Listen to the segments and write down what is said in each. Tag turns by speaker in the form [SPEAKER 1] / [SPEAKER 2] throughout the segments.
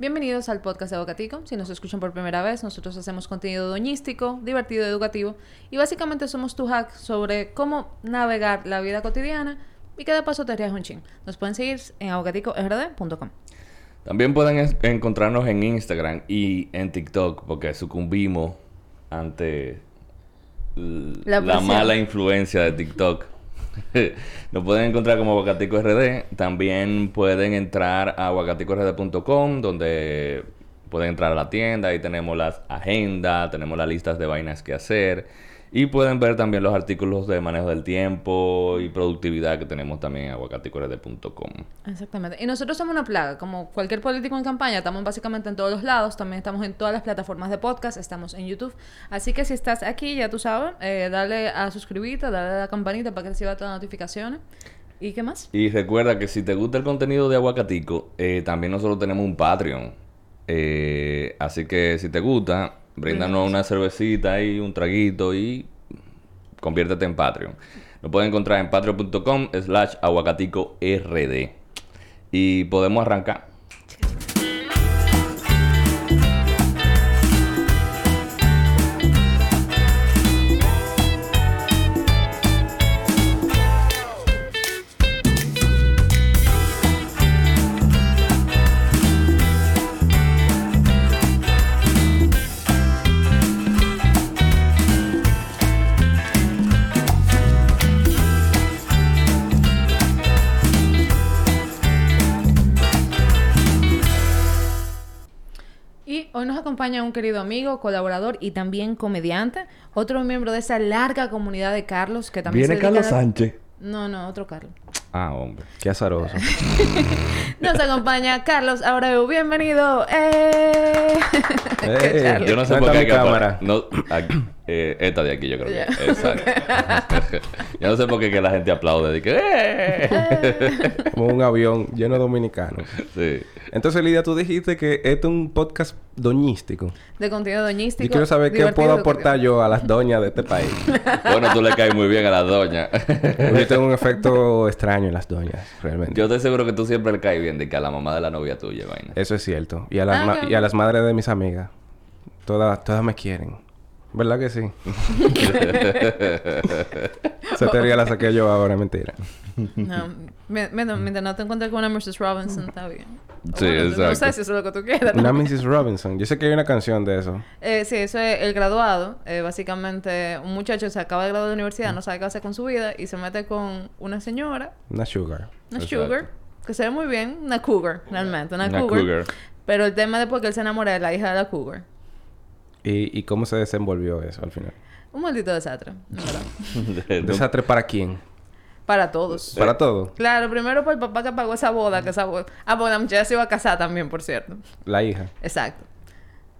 [SPEAKER 1] Bienvenidos al podcast de Aguacatico. Si nos escuchan por primera vez, nosotros hacemos contenido doñístico, divertido, educativo y básicamente somos tu hack sobre cómo navegar la vida cotidiana y que de paso te rías un ching. Nos pueden seguir en aguacaticord.com.
[SPEAKER 2] También pueden encontrarnos en Instagram y en TikTok porque sucumbimos ante
[SPEAKER 1] La
[SPEAKER 2] mala influencia de TikTok. Nos pueden encontrar como Aguacatico RD. También pueden entrar a aguacaticord.com donde pueden entrar a la tienda. Ahí tenemos las agendas, tenemos las listas de vainas que hacer. Y pueden ver también los artículos de manejo del tiempo y productividad que tenemos también en aguacaticord.com.
[SPEAKER 1] Exactamente. Y nosotros somos una plaga, como cualquier político en campaña, estamos básicamente en todos los lados, también estamos en todas las plataformas de podcast, estamos en YouTube. Así que si estás aquí, ya tú sabes, eh, dale a suscribirte, dale a la campanita para que reciba todas las notificaciones. ¿Y qué más?
[SPEAKER 2] Y recuerda que si te gusta el contenido de Aguacatico, eh, también nosotros tenemos un Patreon. Eh, así que si te gusta, bríndanos una cervecita y un traguito y conviértete en Patreon. Lo pueden encontrar en patreon.com slash aguacatico rd. Y podemos arrancar.
[SPEAKER 1] Hoy nos acompaña un querido amigo, colaborador y también comediante, otro miembro de esa larga comunidad de Carlos que también
[SPEAKER 3] Viene
[SPEAKER 1] se
[SPEAKER 3] Carlos
[SPEAKER 1] a-
[SPEAKER 3] Sánchez.
[SPEAKER 1] No, no, otro Carlos.
[SPEAKER 2] Ah, hombre.
[SPEAKER 3] Qué azaroso.
[SPEAKER 1] Nos acompaña Carlos Abreu. Bienvenido. ¡Eh!
[SPEAKER 2] Yo no sé
[SPEAKER 3] ¿Dónde
[SPEAKER 2] por qué hay
[SPEAKER 3] cámara?
[SPEAKER 2] No, aquí- eh, esta de aquí yo creo
[SPEAKER 1] Ya.
[SPEAKER 2] que. Exacto. yo no sé por qué que la gente aplaude. De que, ¡eh!
[SPEAKER 3] Como un avión lleno de dominicanos.
[SPEAKER 2] Sí.
[SPEAKER 3] Entonces, Lidia, tú dijiste que este es un podcast doñístico.
[SPEAKER 1] De contenido doñístico.
[SPEAKER 3] Yo quiero saber qué puedo aportar yo a las doñas de este país.
[SPEAKER 2] Bueno, tú le caes muy bien a la doña.
[SPEAKER 3] Yo tengo un efecto extraño en las doñas, realmente.
[SPEAKER 2] Yo estoy seguro que tú siempre le caes bien de que a la mamá de la novia tuya, vaina.
[SPEAKER 3] Eso es cierto. Y a, las
[SPEAKER 1] Ah,
[SPEAKER 3] y a las madres de mis amigas. Todas, todas me quieren. ¿Verdad que sí? Esa teoría la saqué yo ahora, mentira.
[SPEAKER 1] No, mi- mi- mientras no te encuentres con una Mrs. Robinson, está bien.
[SPEAKER 2] Sí,
[SPEAKER 1] Bueno, No
[SPEAKER 2] exacto.
[SPEAKER 1] sé si eso es lo que tú quieras.
[SPEAKER 3] Una. Mrs. Robinson. Yo sé que hay una canción de eso.
[SPEAKER 1] Eh, sí, eso es el graduado. Eh, básicamente, un muchacho se acaba de graduar de universidad, no sabe qué hacer con su vida y se mete con una señora,
[SPEAKER 3] Una sugar.
[SPEAKER 1] una
[SPEAKER 2] Exacto.
[SPEAKER 1] sugar, que se ve muy bien, una cougar, realmente, una,
[SPEAKER 2] Una
[SPEAKER 1] cougar.
[SPEAKER 2] cougar.
[SPEAKER 1] Pero el tema es después que él se enamora de la hija de la cougar.
[SPEAKER 3] ¿Y, y cómo se desenvolvió eso al final?
[SPEAKER 1] Un maldito desastre, verdad.
[SPEAKER 3] ¿Desastre para quién?
[SPEAKER 1] Para todos.
[SPEAKER 3] ¿Para todo?
[SPEAKER 1] Claro, primero por el papá que pagó esa boda, que esa boda... Ah, porque la muchacha se iba a casar también, por cierto.
[SPEAKER 3] La hija.
[SPEAKER 1] Exacto.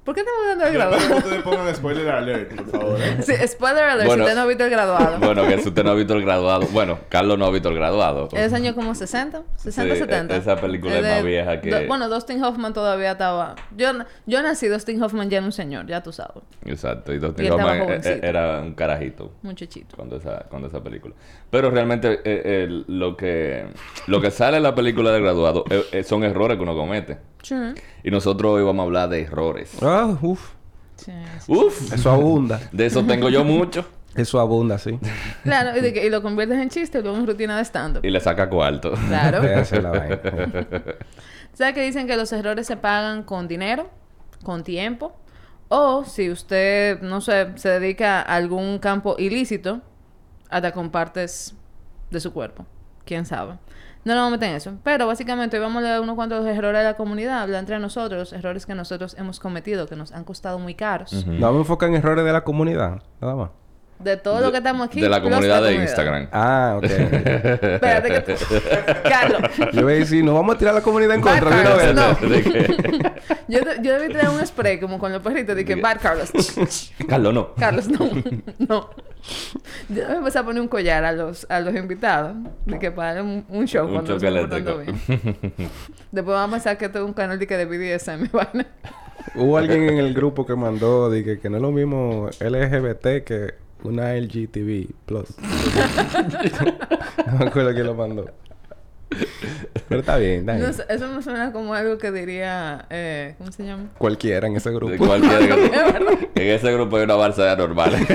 [SPEAKER 1] ¿Por qué estamos hablando del graduado?
[SPEAKER 4] ustedes pongan spoiler alert, por favor. ¿eh?
[SPEAKER 1] sí, spoiler alert,
[SPEAKER 2] Bueno.
[SPEAKER 1] si usted no ha visto el graduado.
[SPEAKER 2] Bueno, que si usted no ha visto el graduado. Bueno, Carlos no ha visto el graduado.
[SPEAKER 1] Es año como 60, 60,
[SPEAKER 2] Sí,
[SPEAKER 1] 70.
[SPEAKER 2] esa película es
[SPEAKER 1] de-
[SPEAKER 2] más vieja que-
[SPEAKER 1] Do- bueno, Dustin Hoffman todavía estaba... Yo, yo nací, Dustin Hoffman ya era un señor, ya tú sabes.
[SPEAKER 2] Exacto. Y Dustin Hoffman
[SPEAKER 1] jovencito.
[SPEAKER 2] eh, era un carajito.
[SPEAKER 1] Muchachito.
[SPEAKER 2] cuando esa, cuando esa película. Pero realmente eh, lo que lo que sale en la película de graduado eh, eh, son errores que uno comete.
[SPEAKER 1] Sí.
[SPEAKER 2] Y nosotros hoy vamos a hablar de errores.
[SPEAKER 3] Ah, uf.
[SPEAKER 1] Sí, sí.
[SPEAKER 2] Uf,
[SPEAKER 3] Eso abunda.
[SPEAKER 2] de eso tengo yo mucho.
[SPEAKER 3] Eso abunda, sí.
[SPEAKER 1] Claro, y, de que- y lo conviertes en chiste y luego en rutina de stand-up.
[SPEAKER 2] Y le saca cuarto.
[SPEAKER 1] Claro.
[SPEAKER 3] Déjase la vaina.
[SPEAKER 1] ¿Sabes que dicen que los errores se pagan con dinero, con tiempo? O si usted, no sé, se dedica a algún campo ilícito, hasta con partes de su cuerpo. ¿Quién sabe? No nos vamos a meter en eso. Pero básicamente hoy vamos a leer unos cuantos errores de la comunidad, hablar entre nosotros, los errores que nosotros hemos cometido, que nos han costado muy caros.
[SPEAKER 3] No me enfocan en errores de la comunidad. Nada más.
[SPEAKER 1] De todo lo que estamos aquí.
[SPEAKER 2] De la comunidad de. Instagram.
[SPEAKER 3] Ah, ok.
[SPEAKER 1] Espérate que... Carlos.
[SPEAKER 3] Yo voy a decir, nos vamos a tirar la comunidad en contra de una
[SPEAKER 1] Carlos,
[SPEAKER 3] vez.
[SPEAKER 1] no.
[SPEAKER 2] De que-
[SPEAKER 1] Yo, yo debí traer un spray como con los perritos de que bad Carlos.
[SPEAKER 2] Carlos, no.
[SPEAKER 1] Carlos, no. No. Yo voy a empezar a poner un collar a los, a los invitados. De que para un, un show
[SPEAKER 2] Un
[SPEAKER 1] cuando
[SPEAKER 2] eléctrico.
[SPEAKER 1] bien. Después vamos a pensar que esto es un canal de que de BDSM, vaina.
[SPEAKER 3] Hubo alguien en el grupo que mandó de que, que no es lo mismo LGBT que una LGTB plus. no me acuerdo quién lo mandó. Pero está bien, está bien.
[SPEAKER 1] No eso me suena como algo que diría... Eh, ¿Cómo se llama?
[SPEAKER 3] Cualquiera en ese grupo.
[SPEAKER 2] en ese grupo hay una balsa de anormales.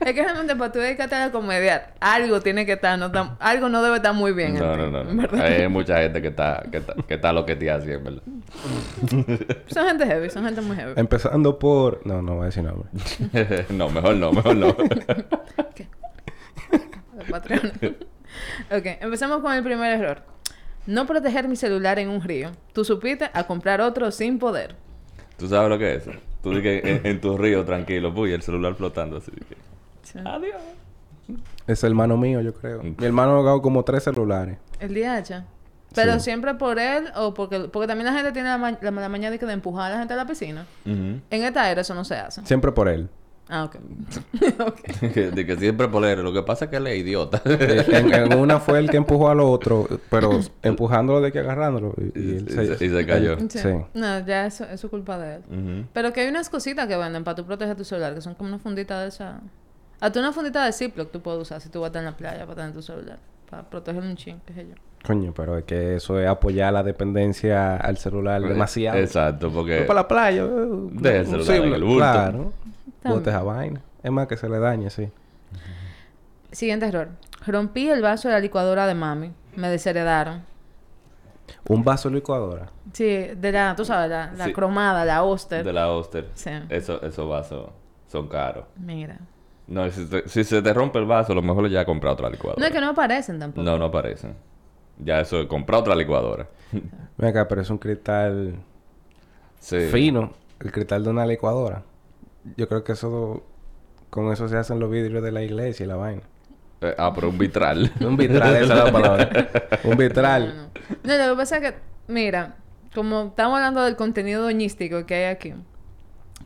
[SPEAKER 1] Es que realmente para tú dedicarte a la comedia, algo tiene que estar, no algo no debe estar muy bien. en
[SPEAKER 2] no, no, no. Hay mucha gente que está, que está, que está lo que te hace, en verdad.
[SPEAKER 1] Son gente heavy, son gente muy heavy.
[SPEAKER 3] Empezando por... No, no voy a decir nombre.
[SPEAKER 2] no, mejor no, mejor no.
[SPEAKER 1] Los Patreon. ok, empecemos con el primer error. No proteger mi celular en un río. Tú supiste a comprar otro sin poder.
[SPEAKER 2] ¿Tú sabes lo que es eso? Tú dices que en, en tu río tranquilo, puy, el celular flotando así.
[SPEAKER 1] Sí.
[SPEAKER 2] Adiós.
[SPEAKER 3] Es el hermano mío, yo creo. Mi hermano ha dado como tres celulares.
[SPEAKER 1] El DH. Pero
[SPEAKER 3] Sí.
[SPEAKER 1] siempre por él o porque... Porque también la gente tiene la, ma- la, la mañana de, que de empujar a la gente a la piscina. En esta era eso no se hace.
[SPEAKER 3] Siempre por él.
[SPEAKER 1] Ah, ok. ok.
[SPEAKER 2] de que siempre polero. Lo que pasa es que él es idiota.
[SPEAKER 3] En, en una fue el que empujó al otro, pero empujándolo de que agarrándolo. Y, y él
[SPEAKER 2] Y se- y se cayó.
[SPEAKER 3] él-
[SPEAKER 1] Sí.
[SPEAKER 3] sí.
[SPEAKER 1] No, ya eso, eso es culpa de él. Pero que hay unas cositas que venden para tú proteger tu celular, que son como una fundita de esa... Hasta una fundita de Ziploc tú puedes usar si tú vas a estar en la playa para tener tu celular. Para proteger un chin, qué sé yo.
[SPEAKER 3] Coño, pero es que eso es apoyar la dependencia al celular demasiado.
[SPEAKER 2] Exacto, porque...
[SPEAKER 3] Pero para la playa. eh,
[SPEAKER 2] Deja el celular en el bulto.
[SPEAKER 3] Claro. Bote esa vaina. Es más que se le dañe, sí.
[SPEAKER 1] Siguiente error. Rompí el vaso de la licuadora de mami. Me desheredaron.
[SPEAKER 3] Un vaso de licuadora.
[SPEAKER 1] Sí, de la, tú sabes, la, la
[SPEAKER 2] Sí.
[SPEAKER 1] cromada, la Oster.
[SPEAKER 2] De la Oster.
[SPEAKER 1] Sí.
[SPEAKER 2] Eso, esos vasos son caros.
[SPEAKER 1] Mira.
[SPEAKER 2] No, si, te- si se te rompe el vaso, lo mejor es ya comprar otra licuadora.
[SPEAKER 1] No es que no aparecen tampoco.
[SPEAKER 2] No, no aparecen. Ya eso es comprar otra licuadora.
[SPEAKER 3] Ven acá, pero es un cristal
[SPEAKER 2] Sí.
[SPEAKER 3] fino. El cristal de una licuadora. Yo creo que eso... Con eso se hacen los vidrios de la iglesia y la vaina.
[SPEAKER 2] Eh, ah, pero un vitral.
[SPEAKER 3] Un vitral, esa es la palabra. Un
[SPEAKER 1] No,
[SPEAKER 3] vitral.
[SPEAKER 1] no. No, lo que pasa es que, mira, como estamos hablando del contenido doñístico que hay aquí,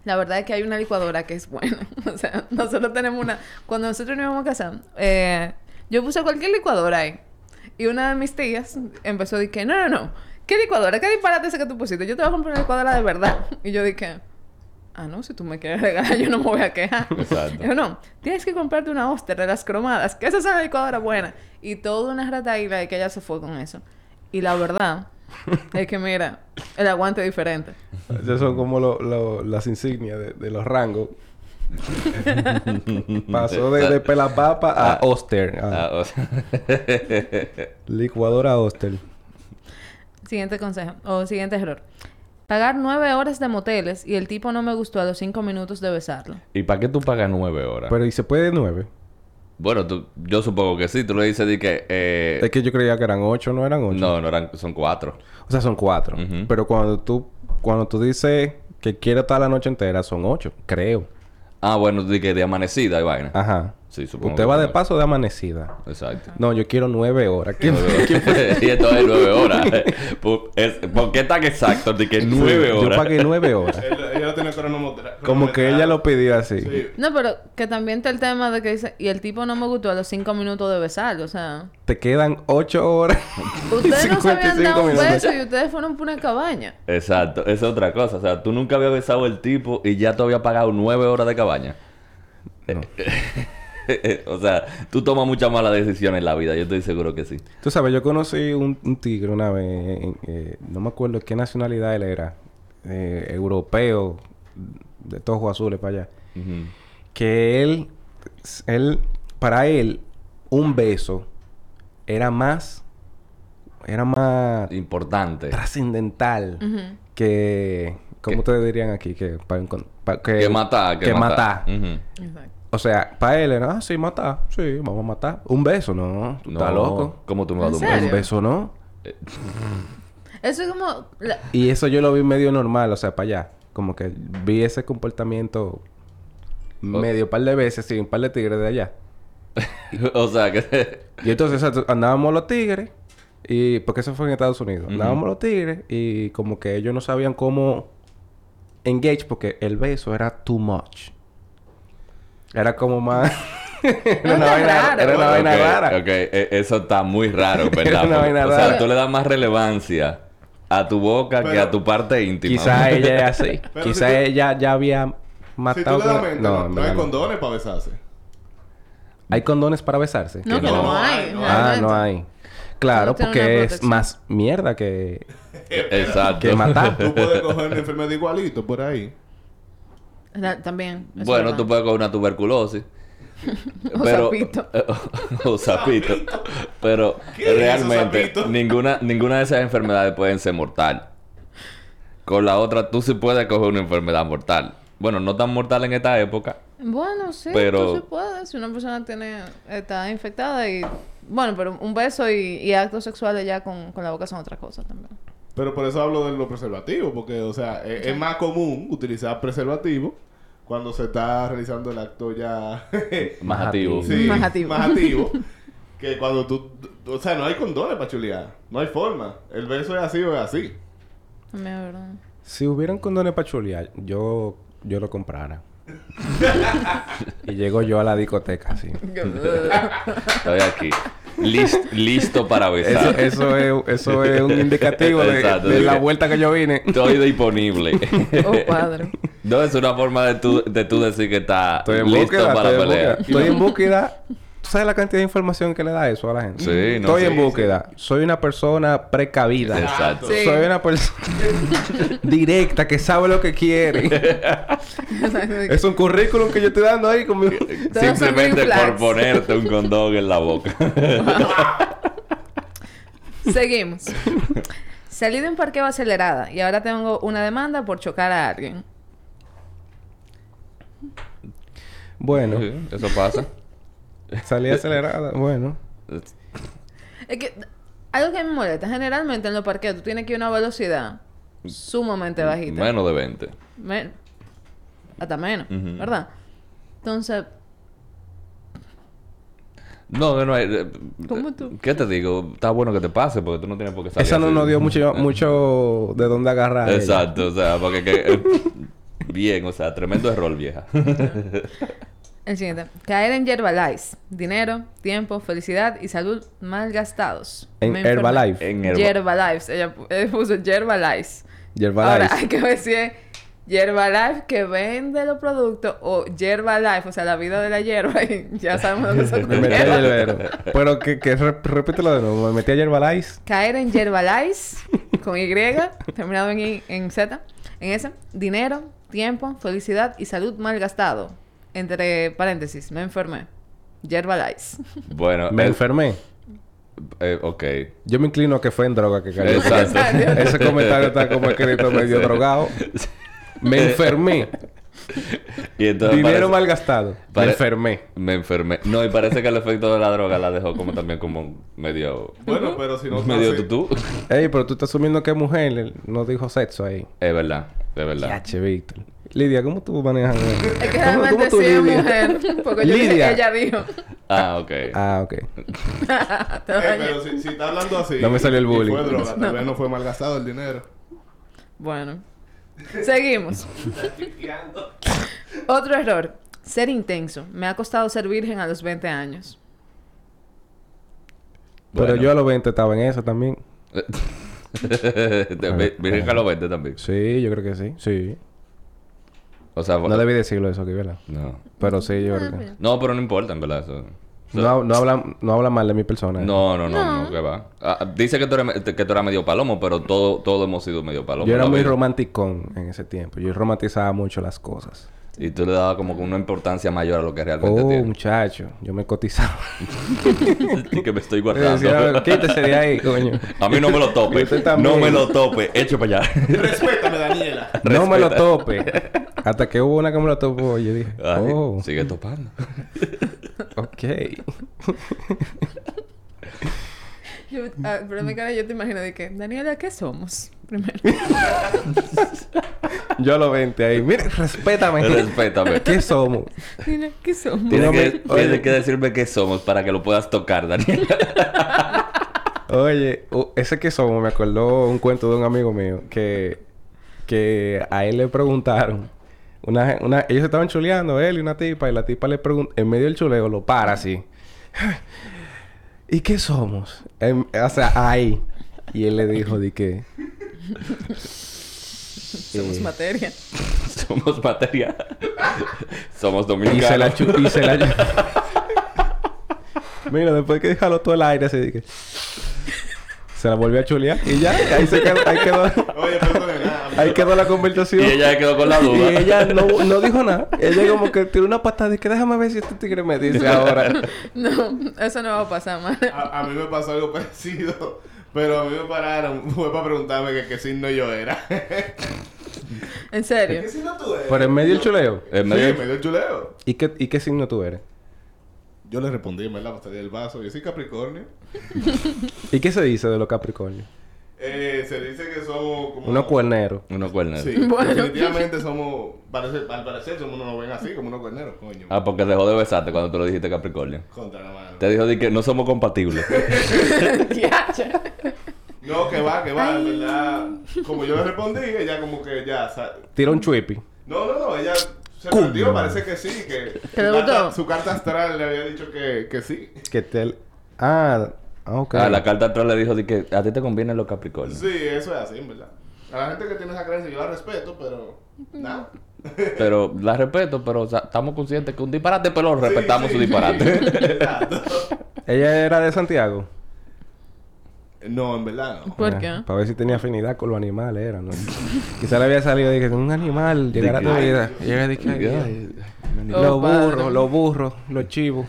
[SPEAKER 1] la verdad es que hay una licuadora que es buena. o sea, nosotros tenemos una. Cuando nosotros nos íbamos a casa, eh, yo puse cualquier licuadora ahí. Y una de mis tías empezó a decir no, no, no. ¿Qué licuadora? ¿Qué disparate ese que tú pusiste? Yo te voy a comprar una licuadora de verdad. Y yo dije, ah, no, si tú me quieres regalar, yo no me voy a quejar.
[SPEAKER 2] Exacto.
[SPEAKER 1] Yo no, tienes que comprarte una Oster de las cromadas, que esa es una licuadora buena. Y toda una rataíla y que ella se fue con eso. Y la verdad es que, mira, el aguante es diferente.
[SPEAKER 3] Esas son como lo- lo- las insignias de, de los rangos. Pasó de, de pelapapa a
[SPEAKER 2] Ah.
[SPEAKER 3] Oster.
[SPEAKER 2] Ah,
[SPEAKER 3] a
[SPEAKER 2] sea-
[SPEAKER 3] Licuadora Oster.
[SPEAKER 1] Siguiente consejo, o siguiente error. Pagar nueve horas de moteles y el tipo no me gustó a los cinco minutos de besarlo.
[SPEAKER 2] ¿Y para qué tú pagas nueve horas?
[SPEAKER 3] Pero ¿y se puede de nueve?
[SPEAKER 2] Bueno, tú, yo supongo que sí. Tú le dices de que... eh,
[SPEAKER 3] Es que yo creía que eran ocho, no eran ocho.
[SPEAKER 2] No, no eran... Son cuatro.
[SPEAKER 3] O sea, son cuatro. Pero cuando tú, cuando tú dices que quieres estar la noche entera, son ocho, creo.
[SPEAKER 2] Ah, bueno, de que de amanecida y vaina.
[SPEAKER 3] Ajá.
[SPEAKER 2] Sí, supongo
[SPEAKER 3] Usted va de paso de amanecida.
[SPEAKER 2] Exacto.
[SPEAKER 3] No, yo quiero nueve horas. ¿Quién-
[SPEAKER 2] y esto es nueve horas. Por, es- ¿por qué tan exacto? De que nueve
[SPEAKER 3] Yo
[SPEAKER 2] horas.
[SPEAKER 3] pagué nueve horas.
[SPEAKER 4] Ella lo tiene
[SPEAKER 3] Como que ella lo pidió así.
[SPEAKER 4] Sí.
[SPEAKER 1] No, pero que también está el tema de que dice, y el tipo no me gustó a los cinco minutos de besarlo, o sea.
[SPEAKER 3] Te quedan ocho horas.
[SPEAKER 1] Ustedes no se habían
[SPEAKER 3] 55
[SPEAKER 1] dado un
[SPEAKER 3] minutos.
[SPEAKER 1] beso y ustedes fueron por una cabaña.
[SPEAKER 2] Exacto. Esa es otra cosa. O sea, tú nunca habías besado al tipo y ya te había pagado nueve horas de cabaña.
[SPEAKER 3] No.
[SPEAKER 2] o sea, tú tomas muchas malas decisiones en la vida. Yo estoy seguro que sí.
[SPEAKER 3] Tú sabes, yo conocí un, un tigre una vez, en- eh, no me acuerdo qué nacionalidad él era, eh, europeo, de todos ojos azules para allá, que él, él, para él, un beso era más, era más
[SPEAKER 2] Importante.
[SPEAKER 3] trascendental que, ¿cómo
[SPEAKER 2] ¿Qué?
[SPEAKER 3] ustedes dirían aquí? Que, pa- encon- pa- que,
[SPEAKER 2] Que matar, que,
[SPEAKER 3] que
[SPEAKER 2] matar.
[SPEAKER 3] matar.
[SPEAKER 2] Ujú.
[SPEAKER 1] Exacto.
[SPEAKER 3] O sea, para él era, ah, sí, matar, sí, vamos a matar. Un beso, no, tú estás loco.
[SPEAKER 2] ¿Cómo tú me vas a dar
[SPEAKER 1] ¿En
[SPEAKER 2] un
[SPEAKER 1] serio?
[SPEAKER 2] beso?
[SPEAKER 3] Un beso, no.
[SPEAKER 1] Eso es como... la-
[SPEAKER 3] Y eso yo lo vi medio normal, o sea, para allá. Como que vi ese comportamiento medio par de veces, sí, un par de tigres de allá.
[SPEAKER 2] o sea, que...
[SPEAKER 3] Y entonces andábamos los tigres, y porque eso fue en Estados Unidos. Andábamos los tigres y como que ellos no sabían cómo engage porque el beso era too much. Era como más... era, una vaina,
[SPEAKER 1] raro.
[SPEAKER 3] era una vaina
[SPEAKER 2] Ok,
[SPEAKER 3] rara.
[SPEAKER 2] ok. E- Eso está muy raro, ¿verdad?
[SPEAKER 3] Era una
[SPEAKER 2] Porque,
[SPEAKER 3] vaina
[SPEAKER 2] o sea,
[SPEAKER 3] rara.
[SPEAKER 2] tú le das más relevancia a tu boca que a tu parte íntima.
[SPEAKER 3] Quizá ella es así.
[SPEAKER 4] Pero
[SPEAKER 3] Quizá
[SPEAKER 4] si tú-
[SPEAKER 3] ella ya había
[SPEAKER 4] Si tú
[SPEAKER 3] matado...
[SPEAKER 4] le das mente,
[SPEAKER 3] No,
[SPEAKER 4] no, hay
[SPEAKER 3] no.
[SPEAKER 4] condones para besarse.
[SPEAKER 3] ¿Hay condones para besarse?
[SPEAKER 1] No,
[SPEAKER 2] Que no.
[SPEAKER 1] no hay.
[SPEAKER 4] No,
[SPEAKER 3] Ah, no hay. Claro, porque es más mierda que,
[SPEAKER 2] Exacto.
[SPEAKER 3] que matar.
[SPEAKER 4] Tú puedes coger una enfermedad igualito por ahí.
[SPEAKER 1] La- También.
[SPEAKER 2] Bueno, tú puedes con una tuberculosis.
[SPEAKER 1] O sapito.
[SPEAKER 2] o sapito. Pero
[SPEAKER 4] ¿Qué es eso,
[SPEAKER 2] realmente ninguna, ninguna de esas enfermedades pueden ser mortal. Con la otra, tú sí puedes coger una enfermedad mortal. Bueno, no tan mortal en esta época.
[SPEAKER 1] Bueno, sí,
[SPEAKER 2] Pero-
[SPEAKER 1] tú sí puedes. Si una persona tiene, está infectada y... Bueno, pero un beso y, y actos sexuales ya con, con la boca son otra cosa también.
[SPEAKER 4] Pero por eso hablo de los preservativos, porque, o sea, es, es más común utilizar preservativos cuando se está realizando el acto ya.
[SPEAKER 2] Más activo.
[SPEAKER 4] sí,
[SPEAKER 1] Más activo.
[SPEAKER 4] Más activo. que cuando tú. O sea, no hay condones para chulear. No hay forma. El beso es así o es así.
[SPEAKER 1] Verdad.
[SPEAKER 3] Si hubieran condones para chulear, yo, yo lo comprara. y llego yo a la discoteca, así.
[SPEAKER 2] Estoy aquí. Lis- listo para
[SPEAKER 3] Eso,
[SPEAKER 2] besar.
[SPEAKER 3] eso, es, eso es un indicativo de,
[SPEAKER 2] Exacto,
[SPEAKER 3] de
[SPEAKER 2] de
[SPEAKER 3] la vuelta que yo vine.
[SPEAKER 2] Estoy disponible.
[SPEAKER 1] oh, padre.
[SPEAKER 2] no es una forma de tú, de tú decir que está
[SPEAKER 3] Estoy en
[SPEAKER 2] listo
[SPEAKER 3] búsqueda,
[SPEAKER 2] para
[SPEAKER 3] estoy en
[SPEAKER 2] pelear.
[SPEAKER 3] búsqueda. Estoy en búsqueda. ¿Tú sabes la cantidad de información que le da eso a la gente?
[SPEAKER 2] Sí, no,
[SPEAKER 3] Estoy
[SPEAKER 2] sí,
[SPEAKER 3] en búsqueda. Soy una persona precavida.
[SPEAKER 2] Exacto.
[SPEAKER 1] Sí.
[SPEAKER 3] Soy una persona directa que sabe lo que quiere. es un currículum que yo estoy dando ahí con mi...
[SPEAKER 1] Todos son
[SPEAKER 2] Simplemente por ponerte un condón en la boca.
[SPEAKER 1] Seguimos. Salí de un parqueo acelerada y ahora tengo una demanda por chocar a alguien.
[SPEAKER 3] Bueno,
[SPEAKER 2] Sí, Eso pasa.
[SPEAKER 3] Salí acelerada. Bueno.
[SPEAKER 1] Es que algo que me molesta, generalmente en los parqueos tú tienes que ir a una velocidad sumamente bajita.
[SPEAKER 2] Menos de 20.
[SPEAKER 1] Men- hasta menos. ¿verdad? Entonces,
[SPEAKER 2] No, no hay... eh,
[SPEAKER 1] ¿Cómo tú?
[SPEAKER 2] ¿Qué te digo? Está bueno que te pase porque tú no tienes por qué salir
[SPEAKER 3] Esa no
[SPEAKER 2] así.
[SPEAKER 3] nos dio mucho, mucho de dónde agarrar. ella.
[SPEAKER 2] Exacto, o sea, porque... que- eh, bien, o sea, tremendo error, vieja.
[SPEAKER 1] el siguiente. Caer en Yerbalife. Dinero, tiempo, felicidad y salud mal gastados.
[SPEAKER 3] En. Herbalife.
[SPEAKER 2] en Herba-
[SPEAKER 1] Yerbalife. Ella ella puso Yerbalife.
[SPEAKER 3] Yerbalife.
[SPEAKER 1] Ahora, hay que ver si es Yerbalife que vende los productos o Yerbalife, o sea, la vida de la hierba. Y ya sabemos lo que se
[SPEAKER 3] Me metí a
[SPEAKER 1] refiere.
[SPEAKER 3] Yerbero. Pero que, que re- repítelo de nuevo. Me metí a Yerbalife.
[SPEAKER 1] Caer en Yerbalife con Y, terminado en, I, en Z, en S. Dinero, tiempo, felicidad y salud mal gastado. Entre paréntesis, me enfermé. Yerbalife.
[SPEAKER 2] Bueno,
[SPEAKER 3] Me enfermé.
[SPEAKER 2] eh, ok.
[SPEAKER 3] Yo me inclino a que fue en droga que cayó.
[SPEAKER 2] Exacto.
[SPEAKER 3] Ese comentario está como escrito medio drogado. Me enfermé.
[SPEAKER 2] Y entonces
[SPEAKER 3] Dinero
[SPEAKER 2] parece-
[SPEAKER 3] mal gastado. Me enfermé.
[SPEAKER 2] Me enfermé. No, y parece que el efecto de la droga la dejó como también como medio...
[SPEAKER 4] Bueno, pero si no
[SPEAKER 2] medio
[SPEAKER 4] así-
[SPEAKER 2] tutú.
[SPEAKER 3] Ey, pero tú estás asumiendo que es mujer. No dijo sexo ahí.
[SPEAKER 2] Es verdad, es verdad.
[SPEAKER 3] Ya, che, Víctor. Lidia, ¿cómo tú manejas eso?
[SPEAKER 1] Es que
[SPEAKER 3] ¿Cómo-
[SPEAKER 1] realmente
[SPEAKER 3] cómo tú,
[SPEAKER 1] sí es
[SPEAKER 3] Lidia?
[SPEAKER 1] mujer. Porque yo dije
[SPEAKER 3] Lidia.
[SPEAKER 1] que ella dijo.
[SPEAKER 2] Ah, ok.
[SPEAKER 3] Ah, ok.
[SPEAKER 1] Te
[SPEAKER 4] Eh, pero si, si está hablando así.
[SPEAKER 3] No me salió el
[SPEAKER 4] y
[SPEAKER 3] bullying.
[SPEAKER 4] Fue droga, tal vez no fue malgastado el dinero.
[SPEAKER 1] Bueno. Seguimos. Otro error. Ser intenso. Me ha costado ser virgen a los 20 años.
[SPEAKER 3] Pero
[SPEAKER 2] Bueno.
[SPEAKER 3] yo a los 20 estaba en eso también.
[SPEAKER 2] Virgen a los 20 también.
[SPEAKER 3] Sí, yo creo que sí. Sí.
[SPEAKER 2] O sea,
[SPEAKER 3] No debí decirlo eso aquí, ¿verdad?
[SPEAKER 2] No.
[SPEAKER 3] Pero sí, yo creo que...
[SPEAKER 2] No, pero no importa, en verdad. Eso.
[SPEAKER 3] No, no, habla, no habla mal de mi persona. ¿eh?
[SPEAKER 2] No, no, no, no, que va. Ah, dice que tú, eres, que tú eras medio palomo, pero todo, todo hemos sido medio palomo.
[SPEAKER 3] Yo era muy
[SPEAKER 2] vida.
[SPEAKER 3] romanticón en ese tiempo. Yo romantizaba mucho las cosas.
[SPEAKER 2] Y tú le dabas como que una importancia mayor a lo que realmente
[SPEAKER 3] Oh,
[SPEAKER 2] tiene.
[SPEAKER 3] muchacho. Yo me cotizaba.
[SPEAKER 2] y que me estoy
[SPEAKER 3] decía,
[SPEAKER 2] guardando.
[SPEAKER 3] quítese de ahí, coño.
[SPEAKER 2] a mí no me lo tope. No me lo tope. Echo para allá.
[SPEAKER 4] Respétame, Daniela.
[SPEAKER 3] No me lo tope. Hasta que hubo una que me lo topó. Yo dije,
[SPEAKER 2] Ay,
[SPEAKER 3] oh,
[SPEAKER 2] Sigue topando.
[SPEAKER 3] ok.
[SPEAKER 1] Yo, ah, pero en mi cara yo te imagino de que, Daniela, ¿qué somos? Primero.
[SPEAKER 3] Yo a los 20 ahí. Mire, respétame.
[SPEAKER 2] Respétame.
[SPEAKER 3] ¿Qué somos?
[SPEAKER 1] Dile, ¿qué somos?
[SPEAKER 2] Tienes que, tienes decirme qué somos para que lo puedas tocar, Daniel.
[SPEAKER 3] Oye, ese que somos me acordó un cuento de un amigo mío que, que a él le preguntaron. Una, una, ellos estaban chuleando, él y una tipa, y la tipa le pregunta, en medio del chuleo, lo para así. ¿Y qué somos? Em, o sea, ahí. Y él le dijo de que.
[SPEAKER 1] Somos
[SPEAKER 3] eh,
[SPEAKER 1] materia.
[SPEAKER 2] somos materia. somos
[SPEAKER 3] y
[SPEAKER 2] dominicanos.
[SPEAKER 3] se la y se la Mira, después que déjalo todo el aire así de que. Se la volvió a chulear y ya, ahí se quedó, ahí quedó,
[SPEAKER 4] Oye, nada.
[SPEAKER 3] ahí la conversación.
[SPEAKER 2] Y ella se quedó con la
[SPEAKER 3] Y
[SPEAKER 2] duda.
[SPEAKER 3] ella no, no dijo nada. Ella como que tiró una patada y que déjame ver si este tigre me dice ahora.
[SPEAKER 1] No, eso no va a pasar, man.
[SPEAKER 4] A, a mí me pasó algo parecido. Pero a mí me pararon. Fue para preguntarme que qué signo yo era.
[SPEAKER 1] En serio.
[SPEAKER 4] ¿Qué signo tú eres?
[SPEAKER 3] Por en medio del chuleo.
[SPEAKER 2] En
[SPEAKER 4] Sí,
[SPEAKER 2] medio-
[SPEAKER 4] me dio el chuleo.
[SPEAKER 3] ¿Y qué, ¿Y qué signo tú eres?
[SPEAKER 4] Yo le respondí, me la botella del vaso. Yo soy Capricornio.
[SPEAKER 3] ¿Y qué se dice de los Capricornios?
[SPEAKER 4] Eh, se dice que somos como...
[SPEAKER 3] Unos cuerneros.
[SPEAKER 2] Unos cuernos.
[SPEAKER 4] Sí,
[SPEAKER 1] Bueno.
[SPEAKER 4] definitivamente somos... Parece, al parecer somos, no nos ven así, como unos cuerneros, coño.
[SPEAKER 2] Ah, porque dejó de besarte cuando tú lo dijiste Capricornio.
[SPEAKER 4] Contra la mano.
[SPEAKER 2] Te dijo de que no somos compatibles.
[SPEAKER 4] No, que va, que va, en verdad. Como yo le respondí, ella como que ya...
[SPEAKER 3] Tira un chuipi.
[SPEAKER 4] No, no, no, ella se perdió, parece que sí, que...
[SPEAKER 1] ¿Que le
[SPEAKER 4] su carta-
[SPEAKER 1] gustó?
[SPEAKER 4] Su carta astral le había dicho que, que sí.
[SPEAKER 3] Que te... Ah, ah, ok.
[SPEAKER 2] Ah, la carta atrás le dijo de que a ti te convienen los Capricornios.
[SPEAKER 4] Sí, eso es así, en verdad. A la gente que tiene esa creencia yo la respeto, pero... Nada.
[SPEAKER 2] Pero la respeto, pero o sea, estamos conscientes que un disparate, pero respetamos
[SPEAKER 4] Sí,
[SPEAKER 2] su
[SPEAKER 4] sí.
[SPEAKER 2] disparate.
[SPEAKER 4] Exacto.
[SPEAKER 3] Ella era de Santiago.
[SPEAKER 4] No, en verdad no.
[SPEAKER 1] ¿Por qué?
[SPEAKER 3] Para ver si tenía afinidad con los animales, era, ¿no? Quizá le había salido y dije, un animal llegará a tu vida. Y ella dije,
[SPEAKER 2] Ay,
[SPEAKER 3] "Ay,
[SPEAKER 2] ay,
[SPEAKER 1] Oh,
[SPEAKER 3] los burros, los burros, los chivos.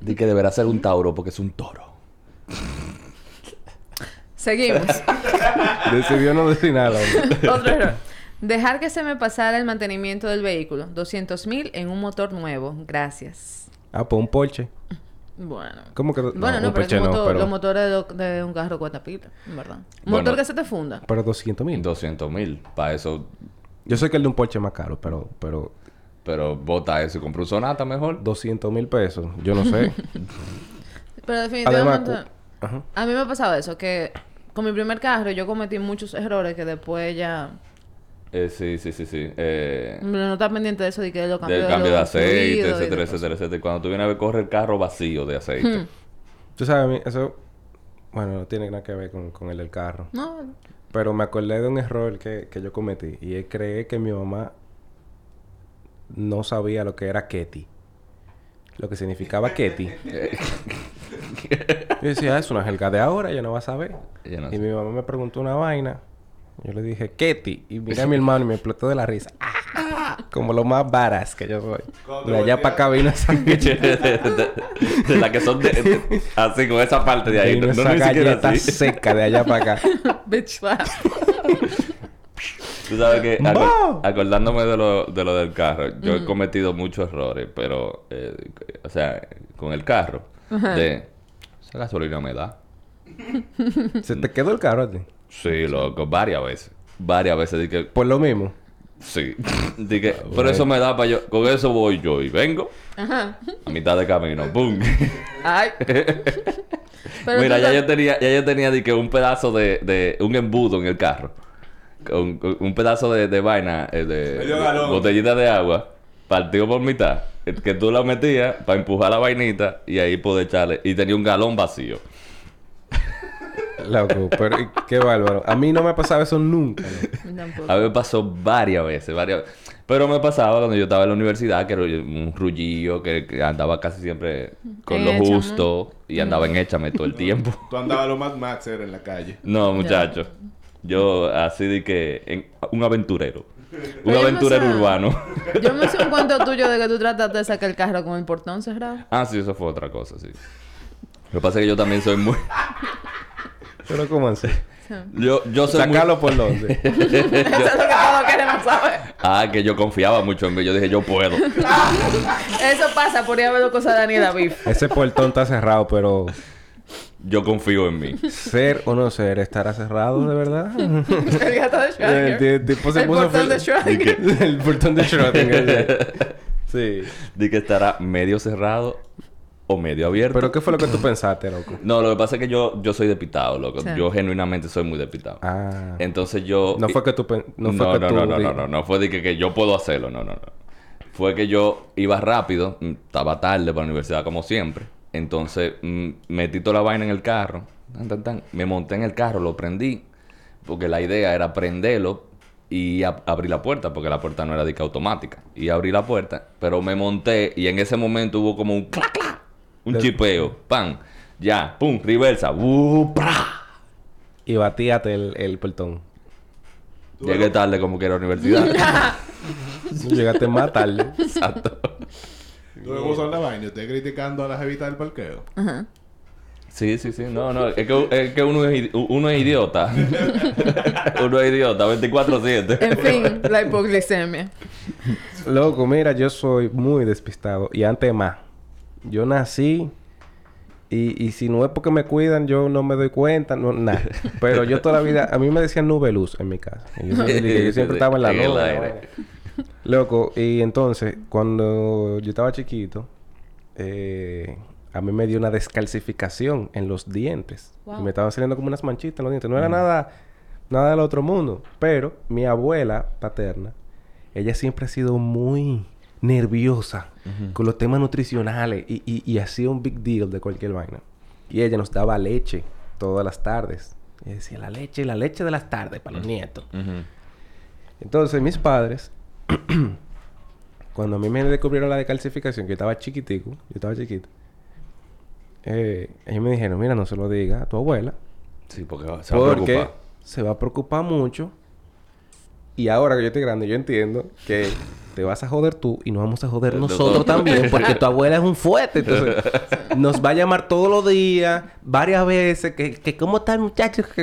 [SPEAKER 2] Di que deberá ser un tauro porque es un toro.
[SPEAKER 1] Seguimos.
[SPEAKER 3] Decidió no decir nada.
[SPEAKER 1] Otro error. Dejar que se me pasara el mantenimiento del vehículo. 200 mil en un motor nuevo. Gracias.
[SPEAKER 3] Ah, pues un Porsche.
[SPEAKER 1] Bueno.
[SPEAKER 3] ¿Cómo que...?
[SPEAKER 1] Bueno, no,
[SPEAKER 3] un
[SPEAKER 1] pero, motor-
[SPEAKER 3] pero...
[SPEAKER 1] los motores de, un carro cuesta pila, en verdad. Un
[SPEAKER 2] Bueno.
[SPEAKER 1] motor que se te funda.
[SPEAKER 3] Pero 200 mil.
[SPEAKER 2] 200 mil. Para eso,
[SPEAKER 3] Yo sé que el de un Porsche es más caro, pero... Pero
[SPEAKER 2] pero bota eso y compra un Sonata mejor.
[SPEAKER 3] 200 mil pesos. Yo no sé.
[SPEAKER 1] Pero definitivamente...
[SPEAKER 3] Ajá.
[SPEAKER 1] A mí me ha pasado eso, que con mi primer carro yo cometí muchos errores que después ya...
[SPEAKER 2] Eh, sí, sí, sí, sí. Eh,
[SPEAKER 1] No está pendiente de eso de que lo cambio
[SPEAKER 2] del cambio de aceite, etcétera, etcétera, etcétera. Cuando tú vienes a ver, corre el carro vacío de aceite.
[SPEAKER 1] Hmm.
[SPEAKER 3] Tú sabes, a mí, eso... Bueno, no tiene nada que ver con, con el del carro.
[SPEAKER 1] No,
[SPEAKER 3] Pero me acordé de un error que, que yo cometí. Y es creer que mi mamá no sabía lo que era Ketty. Lo que significaba Ketty. yo decía, "Ah, es una jerga de ahora, ella no va a saber.
[SPEAKER 2] No
[SPEAKER 3] y mi mamá me preguntó una vaina. Yo le dije, Ketty. Y miré a mi hermano y me explotó de la risa. ¡Ah! Como lo más varas que yo soy. De allá para acá vino esa...
[SPEAKER 2] de, de- de la que son de, de- así con esa parte de ahí.
[SPEAKER 3] vino
[SPEAKER 2] No,
[SPEAKER 3] esa galleta
[SPEAKER 2] así.
[SPEAKER 3] seca de allá para acá.
[SPEAKER 1] bitch slap.
[SPEAKER 2] Tú sabes que, acordándome de lo, de lo del carro, yo he cometido muchos errores, pero, eh, o sea, con el carro, de gasolina me da.
[SPEAKER 3] ¿Se te quedó el carro a ti?
[SPEAKER 2] Sí, loco, varias veces. Varias veces dije,
[SPEAKER 3] Por lo mismo.
[SPEAKER 2] sí. dije, pero eso me da para yo, con eso voy yo y vengo
[SPEAKER 1] Ajá.
[SPEAKER 2] a mitad de camino, ¡pum!
[SPEAKER 1] Ay. Pero
[SPEAKER 2] Mira, ya
[SPEAKER 1] te-
[SPEAKER 2] yo tenía, ya yo tenía de que un pedazo de, de un embudo en el carro. Con, con un pedazo de, de vaina, eh, de, de botellita de agua, partido por mitad, que tú la metías para empujar la vainita y ahí poder echarle. Y tenía un galón vacío.
[SPEAKER 3] Loco, pero qué bárbaro. A mí no me ha pasado eso nunca.
[SPEAKER 2] A mí me pasó varias veces, varias Pero me pasaba cuando yo estaba en la universidad, que era un rullillo, que, que andaba casi siempre con lo
[SPEAKER 1] Échame.
[SPEAKER 2] justo y andaba en Échame todo el tiempo.
[SPEAKER 4] Tú andabas lo más Max era en la calle.
[SPEAKER 2] No, muchacho. Yo así de que... en- un aventurero. Un
[SPEAKER 1] yo
[SPEAKER 2] aventurero urbano.
[SPEAKER 1] Yo me sé un cuento tuyo de que tú trataste de sacar el carro con el portón cerrado.
[SPEAKER 2] ah, sí, eso fue otra cosa, sí. Lo que pasa es que yo también soy muy...
[SPEAKER 3] Pero ¿cómo así?
[SPEAKER 2] Yo, yo soy muy...
[SPEAKER 3] Sacarlo por dónde.
[SPEAKER 1] Eso es lo que todos queremos saber.
[SPEAKER 2] Ah, que yo confiaba mucho en mí. Yo dije, yo puedo.
[SPEAKER 1] Eso pasa por ir a ver cosas de Dani David.
[SPEAKER 3] Ese portón está cerrado, pero
[SPEAKER 2] Yo confío en mí.
[SPEAKER 3] ser o no ser estará cerrado de verdad.
[SPEAKER 1] El gato de
[SPEAKER 3] el, tipo se
[SPEAKER 1] El
[SPEAKER 3] puso
[SPEAKER 1] portón de Schrödinger.
[SPEAKER 3] el portón de Schrödinger. Sí.
[SPEAKER 2] De que estará medio cerrado o medio abierto.
[SPEAKER 3] Pero ¿qué fue lo que tú pensaste, loco?
[SPEAKER 2] No, lo que pasa es que yo, yo soy despitado, loco.
[SPEAKER 1] Sí.
[SPEAKER 2] Yo genuinamente soy muy despitado.
[SPEAKER 3] Ah.
[SPEAKER 2] Entonces yo...
[SPEAKER 3] No fue que tú pen- no fue
[SPEAKER 2] no,
[SPEAKER 3] que
[SPEAKER 2] no,
[SPEAKER 3] tú
[SPEAKER 2] no, no,
[SPEAKER 3] di-
[SPEAKER 2] no, no, no fue de que, que yo puedo hacerlo, no, no, no. Fue que yo iba rápido, mm, estaba tarde para la universidad como siempre. Entonces mm, metí toda la vaina en el carro, tan, tan, tan. me monté en el carro, lo prendí, porque la idea era prenderlo y ab- abrir la puerta, porque la puerta no era de que automática. Y abrí la puerta, pero me monté y en ese momento hubo como un clac, clac, un
[SPEAKER 3] De-
[SPEAKER 2] chipeo, pan, ya, pum, reversa, uh, pra.
[SPEAKER 3] y batíate el, el portón.
[SPEAKER 2] Llegué tarde como que a la universidad.
[SPEAKER 3] Llegaste más tarde.
[SPEAKER 2] Exacto.
[SPEAKER 4] ¿Tú ves cómo son la vaina? Estoy criticando a las evitas del parqueo.
[SPEAKER 2] Sí, sí, sí. No, no. Es que, es que uno, es, uno es idiota. uno es idiota. 24-7.
[SPEAKER 1] En fin, la hipoglicemia.
[SPEAKER 3] Loco, mira, yo soy muy despistado. Y antes más. Yo nací... Y, y si no es porque me cuidan, yo no me doy cuenta, no, nada. Pero yo toda la vida... A mí me decían nube luz en mi casa. Y yo, siempre- yo siempre estaba en la
[SPEAKER 2] En el
[SPEAKER 3] nube. Loco, y entonces, cuando yo estaba chiquito, eh, a mí me dio una descalcificación en los dientes.
[SPEAKER 1] Wow.
[SPEAKER 3] Y me estaban saliendo como unas manchitas en los dientes. No era nada, nada del otro mundo. Pero mi abuela paterna, ella siempre ha sido muy nerviosa con los temas nutricionales y, y, y hacía un big deal de cualquier vaina. Y ella nos daba leche todas las tardes. Y decía, la leche, la leche de las tardes para los nietos.
[SPEAKER 2] Ujú.
[SPEAKER 3] Entonces, mis padres, cuando a mí me descubrieron la decalcificación, que yo estaba chiquitico, yo estaba chiquito, eh, ellos me dijeron, mira, no se lo diga a tu abuela,
[SPEAKER 2] Sí, porque va a preocupar.
[SPEAKER 3] se va a preocupar mucho. Y ahora que yo estoy grande, yo entiendo que te vas a joder tú y nos vamos a joder nosotros también, porque tu abuela es un fuerte. Entonces, nos va a llamar todos los días, varias veces, que, que ¿cómo está el muchacho? Que...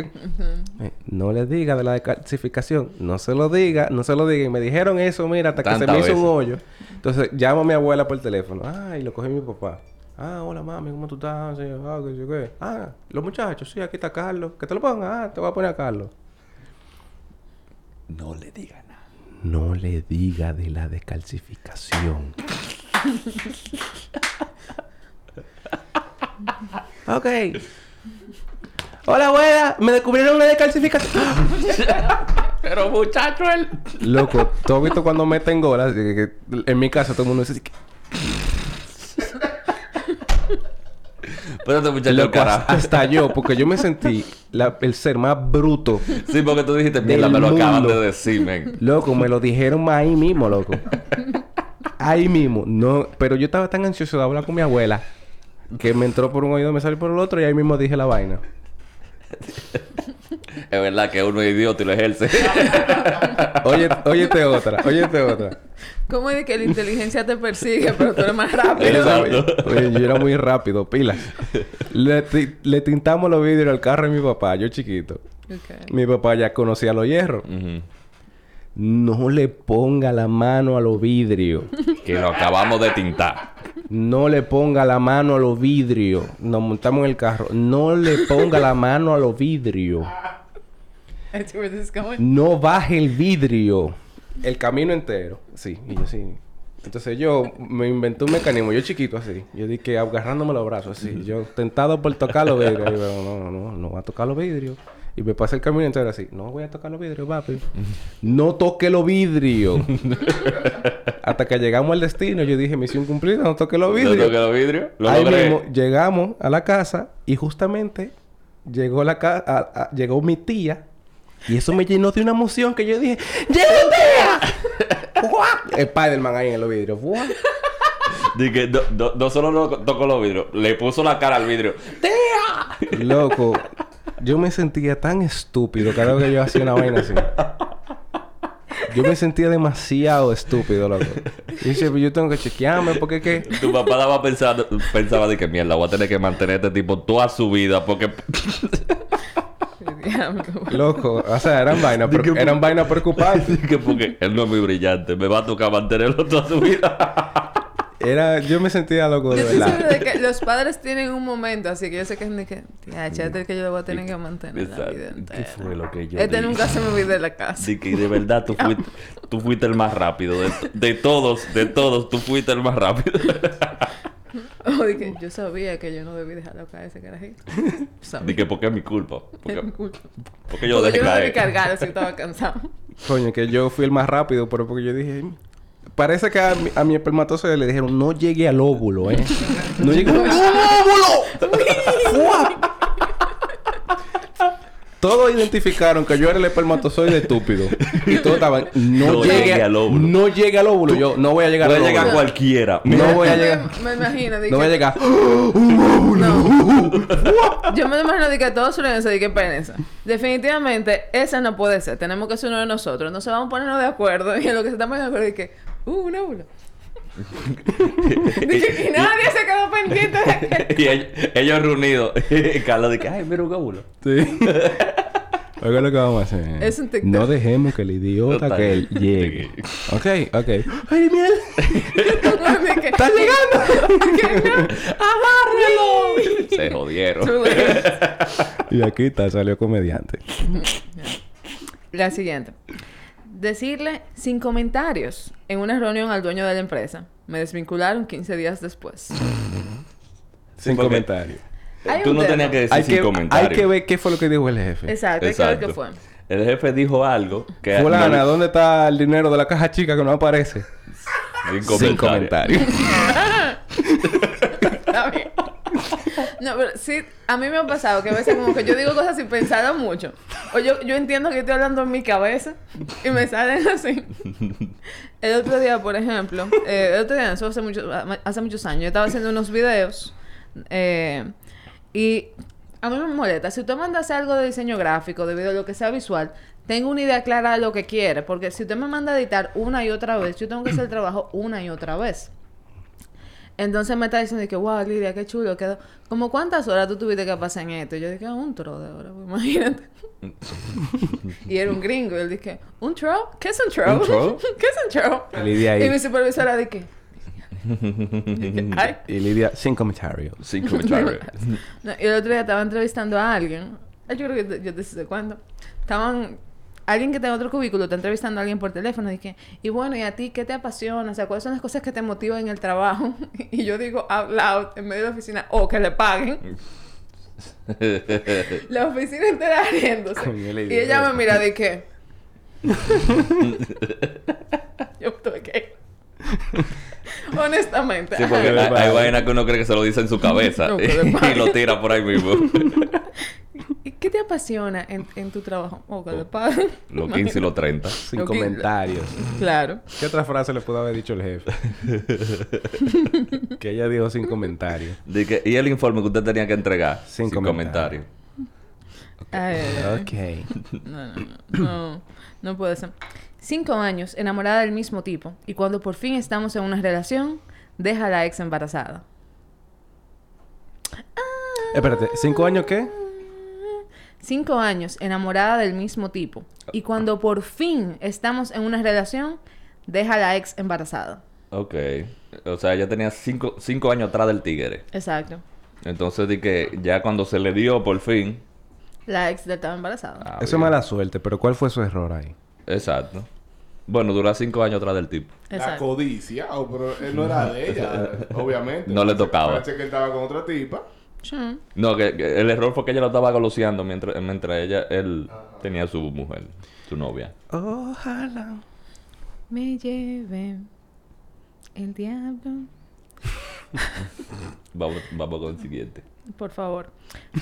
[SPEAKER 3] Eh, no le diga de la decalcificación, no se lo diga, no se lo diga. Y me dijeron eso, mira, hasta que se me hizo un hoyo. Entonces, llamo a mi abuela por teléfono. Ah, y lo cogí mi papá. Ah, hola mami, ¿cómo tú estás? Ah, sí, qué. Ah, los muchachos, sí, aquí está Carlos. Que te lo ponga. Ah, te voy a poner a Carlos.
[SPEAKER 2] No le diga nada.
[SPEAKER 3] No le diga de la decalcificación. ok. Hola, abuela. Me descubrieron la decalcificación.
[SPEAKER 2] Pero muchacho, él.
[SPEAKER 3] Loco, ¿tú has visto cuando meten golas? En mi casa todo el mundo dice así que...
[SPEAKER 2] Pero este muchacho,
[SPEAKER 3] Loco, hasta yo, porque yo me sentí la- el ser más bruto.
[SPEAKER 2] Sí, porque tú dijiste, mierda, me lo acaban de decir, men.
[SPEAKER 3] Loco, me lo dijeron ahí mismo, loco. Ahí mismo. No, pero yo estaba tan ansioso de hablar con mi abuela que me entró por un oído, me salió por el otro y ahí mismo dije la vaina.
[SPEAKER 2] Es verdad que uno es idiota y lo ejerce.
[SPEAKER 3] Oye, óyete otra, óyete otra.
[SPEAKER 1] ¿Cómo es de que la inteligencia te persigue, pero tú eres más rápido?
[SPEAKER 2] Exacto.
[SPEAKER 3] Oye, yo era muy rápido, pilas. Le, le tintamos los vidrios al carro de mi papá, yo chiquito. Mi papá ya conocía los hierros. No le ponga la mano a los vidrios.
[SPEAKER 2] Que lo acabamos de tintar.
[SPEAKER 3] No le ponga la mano a los vidrios. Nos montamos en el carro. No le ponga la mano a los vidrios.
[SPEAKER 1] I see where this is going.
[SPEAKER 3] No baje el vidrio. El camino entero. Sí, y yo sí. Entonces yo me inventé un mecanismo, yo chiquito así. Yo dije agarrándome los brazos así. Yo tentado por tocar los vidrios. Y yo, no, no, no, no voy a tocar los vidrios. Y me pasé el camino entero así. No voy a tocar los vidrios, papi. No toque los vidrios. Hasta que llegamos al destino, yo dije, misión cumplida, no toque los
[SPEAKER 2] Lo
[SPEAKER 3] vidrios.
[SPEAKER 2] toqué los vidrios. Lo
[SPEAKER 3] Ahí
[SPEAKER 2] logré.
[SPEAKER 3] mismo llegamos a la casa y justamente llegó la ca- a- a- llegó mi tía y eso me llenó de una emoción que yo dije. ¡Guau! Spiderman ahí en los vidrios.
[SPEAKER 2] Dije, no, no, no solo no tocó los vidrios, le puso la cara al vidrio.
[SPEAKER 3] Loco, yo me sentía tan estúpido cada vez que yo hacía una vaina así. Yo me sentía demasiado estúpido, loco. Y dice, "Pero yo tengo que chequearme porque es que...
[SPEAKER 2] Tu papá estaba pensando, pensaba de que mierda, voy a tener que mantener a este tipo toda su vida porque.
[SPEAKER 3] Loco, o sea, eran vainas, eran vainas preocupantes.
[SPEAKER 2] que porque él no es muy brillante, me va a tocar mantenerlo toda su vida.
[SPEAKER 3] Era, yo me sentía loco de verdad.
[SPEAKER 1] de que los padres tienen un momento, así que yo sé que es de que, tía, que yo lo voy a tener que mantener la vida
[SPEAKER 2] Exacto.
[SPEAKER 1] entera.
[SPEAKER 2] ¿Qué fue lo que yo
[SPEAKER 1] Este
[SPEAKER 2] dije?
[SPEAKER 1] nunca se me olvida de la casa.
[SPEAKER 2] Así que de verdad tú fuiste, tú fuiste el más rápido. De, de todos, de todos, tú fuiste el más rápido.
[SPEAKER 1] O de que yo sabía que yo no debí dejarlo caer ese carajito. Sabía.
[SPEAKER 2] Dije, ¿por qué es mi culpa?
[SPEAKER 1] Es mi
[SPEAKER 2] Porque,
[SPEAKER 1] culpa.
[SPEAKER 2] porque yo lo
[SPEAKER 1] Porque
[SPEAKER 2] dejé
[SPEAKER 1] yo no debí cargar, así que estaba cansado.
[SPEAKER 3] Coño, que yo fui el más rápido, pero porque yo dije... Parece que a mi, a mi espermatozoide le dijeron, no llegue al óvulo, ¿eh? No llegue al óvulo. ¡Fua! Todos identificaron que yo era el espermatozoide estúpido. Y todos estaban... No,
[SPEAKER 2] No
[SPEAKER 3] llegue,
[SPEAKER 2] llegue al óvulo.
[SPEAKER 3] No llegue al óvulo. Yo no voy a llegar al
[SPEAKER 2] llegar
[SPEAKER 3] óvulo.
[SPEAKER 2] cualquiera.
[SPEAKER 3] No voy a llegar...
[SPEAKER 1] Me, me imagino. de
[SPEAKER 3] No voy a llegar...
[SPEAKER 1] No. Yo me imagino de que todos suelen de que pérense. Definitivamente, esa no puede ser. Tenemos que ser uno de nosotros. No se vamos a ponernos de acuerdo. Y en lo que se estamos de acuerdo es que, uh, un óvulo. Dije, y nadie se quedó pendiente de que.
[SPEAKER 2] y ellos, ellos reunidos. Carlos dice, ay, mira un óvulo.
[SPEAKER 3] Sí. Oiga lo que vamos a hacer.
[SPEAKER 1] Es un TikTok.
[SPEAKER 3] No dejemos que el idiota
[SPEAKER 2] Total.
[SPEAKER 3] que él llegue. ok, ok. ¡Ay, miel!
[SPEAKER 1] de que-
[SPEAKER 3] ¡Está llegando!
[SPEAKER 1] ¡Agárrelo!
[SPEAKER 2] Se jodieron.
[SPEAKER 3] Y aquí está, salió comediante.
[SPEAKER 1] La siguiente. Decirle sin comentarios en una reunión al dueño de la empresa. Me desvincularon 15 días después.
[SPEAKER 3] Sin
[SPEAKER 2] porque-
[SPEAKER 3] comentario.
[SPEAKER 1] Hay
[SPEAKER 2] Tú no
[SPEAKER 1] tema.
[SPEAKER 2] tenías que decir
[SPEAKER 3] Hay
[SPEAKER 2] sin
[SPEAKER 3] que,
[SPEAKER 2] comentarios.
[SPEAKER 3] hay que ver qué fue lo que dijo el jefe.
[SPEAKER 1] Exacto, hay que ver qué fue.
[SPEAKER 2] El jefe dijo algo que...
[SPEAKER 3] Fulana,
[SPEAKER 2] no-
[SPEAKER 3] ¿dónde está el dinero de la caja chica que no aparece?
[SPEAKER 2] Sin
[SPEAKER 3] Sin
[SPEAKER 2] comentario.
[SPEAKER 1] No, pero sí, a mí me ha pasado que a veces como que yo digo cosas sin pensarlo mucho. O yo, yo entiendo que estoy hablando en mi cabeza y me salen así. El otro día, por ejemplo, eh, el otro día, eso hace, mucho, hace muchos años, yo estaba haciendo unos videos eh, y a mí me molesta. Si usted manda a hacer algo de diseño gráfico, de video, lo que sea visual, tengo una idea clara de lo que quiere. Porque si usted me manda a editar una y otra vez, yo tengo que hacer el trabajo una y otra vez. Entonces me está diciendo que, wow, Lidia, qué chulo quedó. ¿Como cuántas horas tú tuviste que pasar en esto? Y yo dije, "Ah, un tro de horas, pues, imagínate. y era un gringo. Y él dije, ¿un tro? ¿Qué es un tro?
[SPEAKER 2] ¿Un tro?
[SPEAKER 1] ¿Qué es un tro?
[SPEAKER 3] Y Lidia ahí.
[SPEAKER 1] Y mi supervisora dije, ay.
[SPEAKER 3] Y Lidia, sin comentario.
[SPEAKER 2] Sin comentario.
[SPEAKER 1] No, y el otro día estaba entrevistando a alguien. Yo creo que yo te sé cuándo. Estaban... Alguien que está en otro cubículo está entrevistando a alguien por teléfono. Y dije, y bueno, ¿y a ti qué te apasiona? O sea, ¿cuáles son las cosas que te motivan en el trabajo? y yo digo out loud en medio de la oficina, o que le paguen. La oficina entera riéndose. Y ella me mira de qué. yo tuve que... Honestamente.
[SPEAKER 2] Sí, porque hay, hay vainas que uno cree que se lo dice en su cabeza
[SPEAKER 1] No, que
[SPEAKER 2] y
[SPEAKER 1] pague.
[SPEAKER 2] lo tira por ahí mismo.
[SPEAKER 1] ¿Y ¿Qué te apasiona en, en tu trabajo? O que le paguen.
[SPEAKER 2] Los 15 y los 30.
[SPEAKER 3] Sin comentarios.
[SPEAKER 1] Claro.
[SPEAKER 3] ¿Qué otra frase le pudo haber dicho el jefe? que ella dijo sin comentario.
[SPEAKER 2] De que- y el informe que usted tenía que entregar.
[SPEAKER 3] Sin
[SPEAKER 2] Sin,
[SPEAKER 3] comentario.
[SPEAKER 2] comentario.
[SPEAKER 1] Ay, ay, ay.
[SPEAKER 3] Ok.
[SPEAKER 1] No, no, no, no, no puede ser. Cinco años enamorada del mismo tipo y cuando por fin estamos en una relación, deja a la ex embarazada.
[SPEAKER 3] Espérate, ¿cinco años qué?
[SPEAKER 1] Cinco años enamorada del mismo tipo y cuando por fin estamos en una relación, deja a la ex embarazada.
[SPEAKER 2] Ok. O sea, ella tenía 5 cinco años atrás del tigre.
[SPEAKER 1] Exacto.
[SPEAKER 2] Entonces di que ya cuando se le dio por fin.
[SPEAKER 1] La ex ya estaba embarazada.
[SPEAKER 2] ah,
[SPEAKER 3] Eso es mala suerte, pero ¿cuál fue su error ahí?
[SPEAKER 2] Exacto. Bueno, dura cinco años atrás del tipo.
[SPEAKER 4] La
[SPEAKER 1] Exacto.
[SPEAKER 4] codicia, oh, pero él no era de ella, obviamente.
[SPEAKER 2] No le tocaba.
[SPEAKER 4] Parece que él estaba con otra tipa.
[SPEAKER 1] Sí.
[SPEAKER 2] No, que, que el error fue que ella lo estaba goloseando mientras, mientras ella, él tenía su mujer, su novia.
[SPEAKER 3] Ojalá.
[SPEAKER 1] Me lleve el diablo.
[SPEAKER 2] Vamos, vamos con el siguiente.
[SPEAKER 1] Por favor.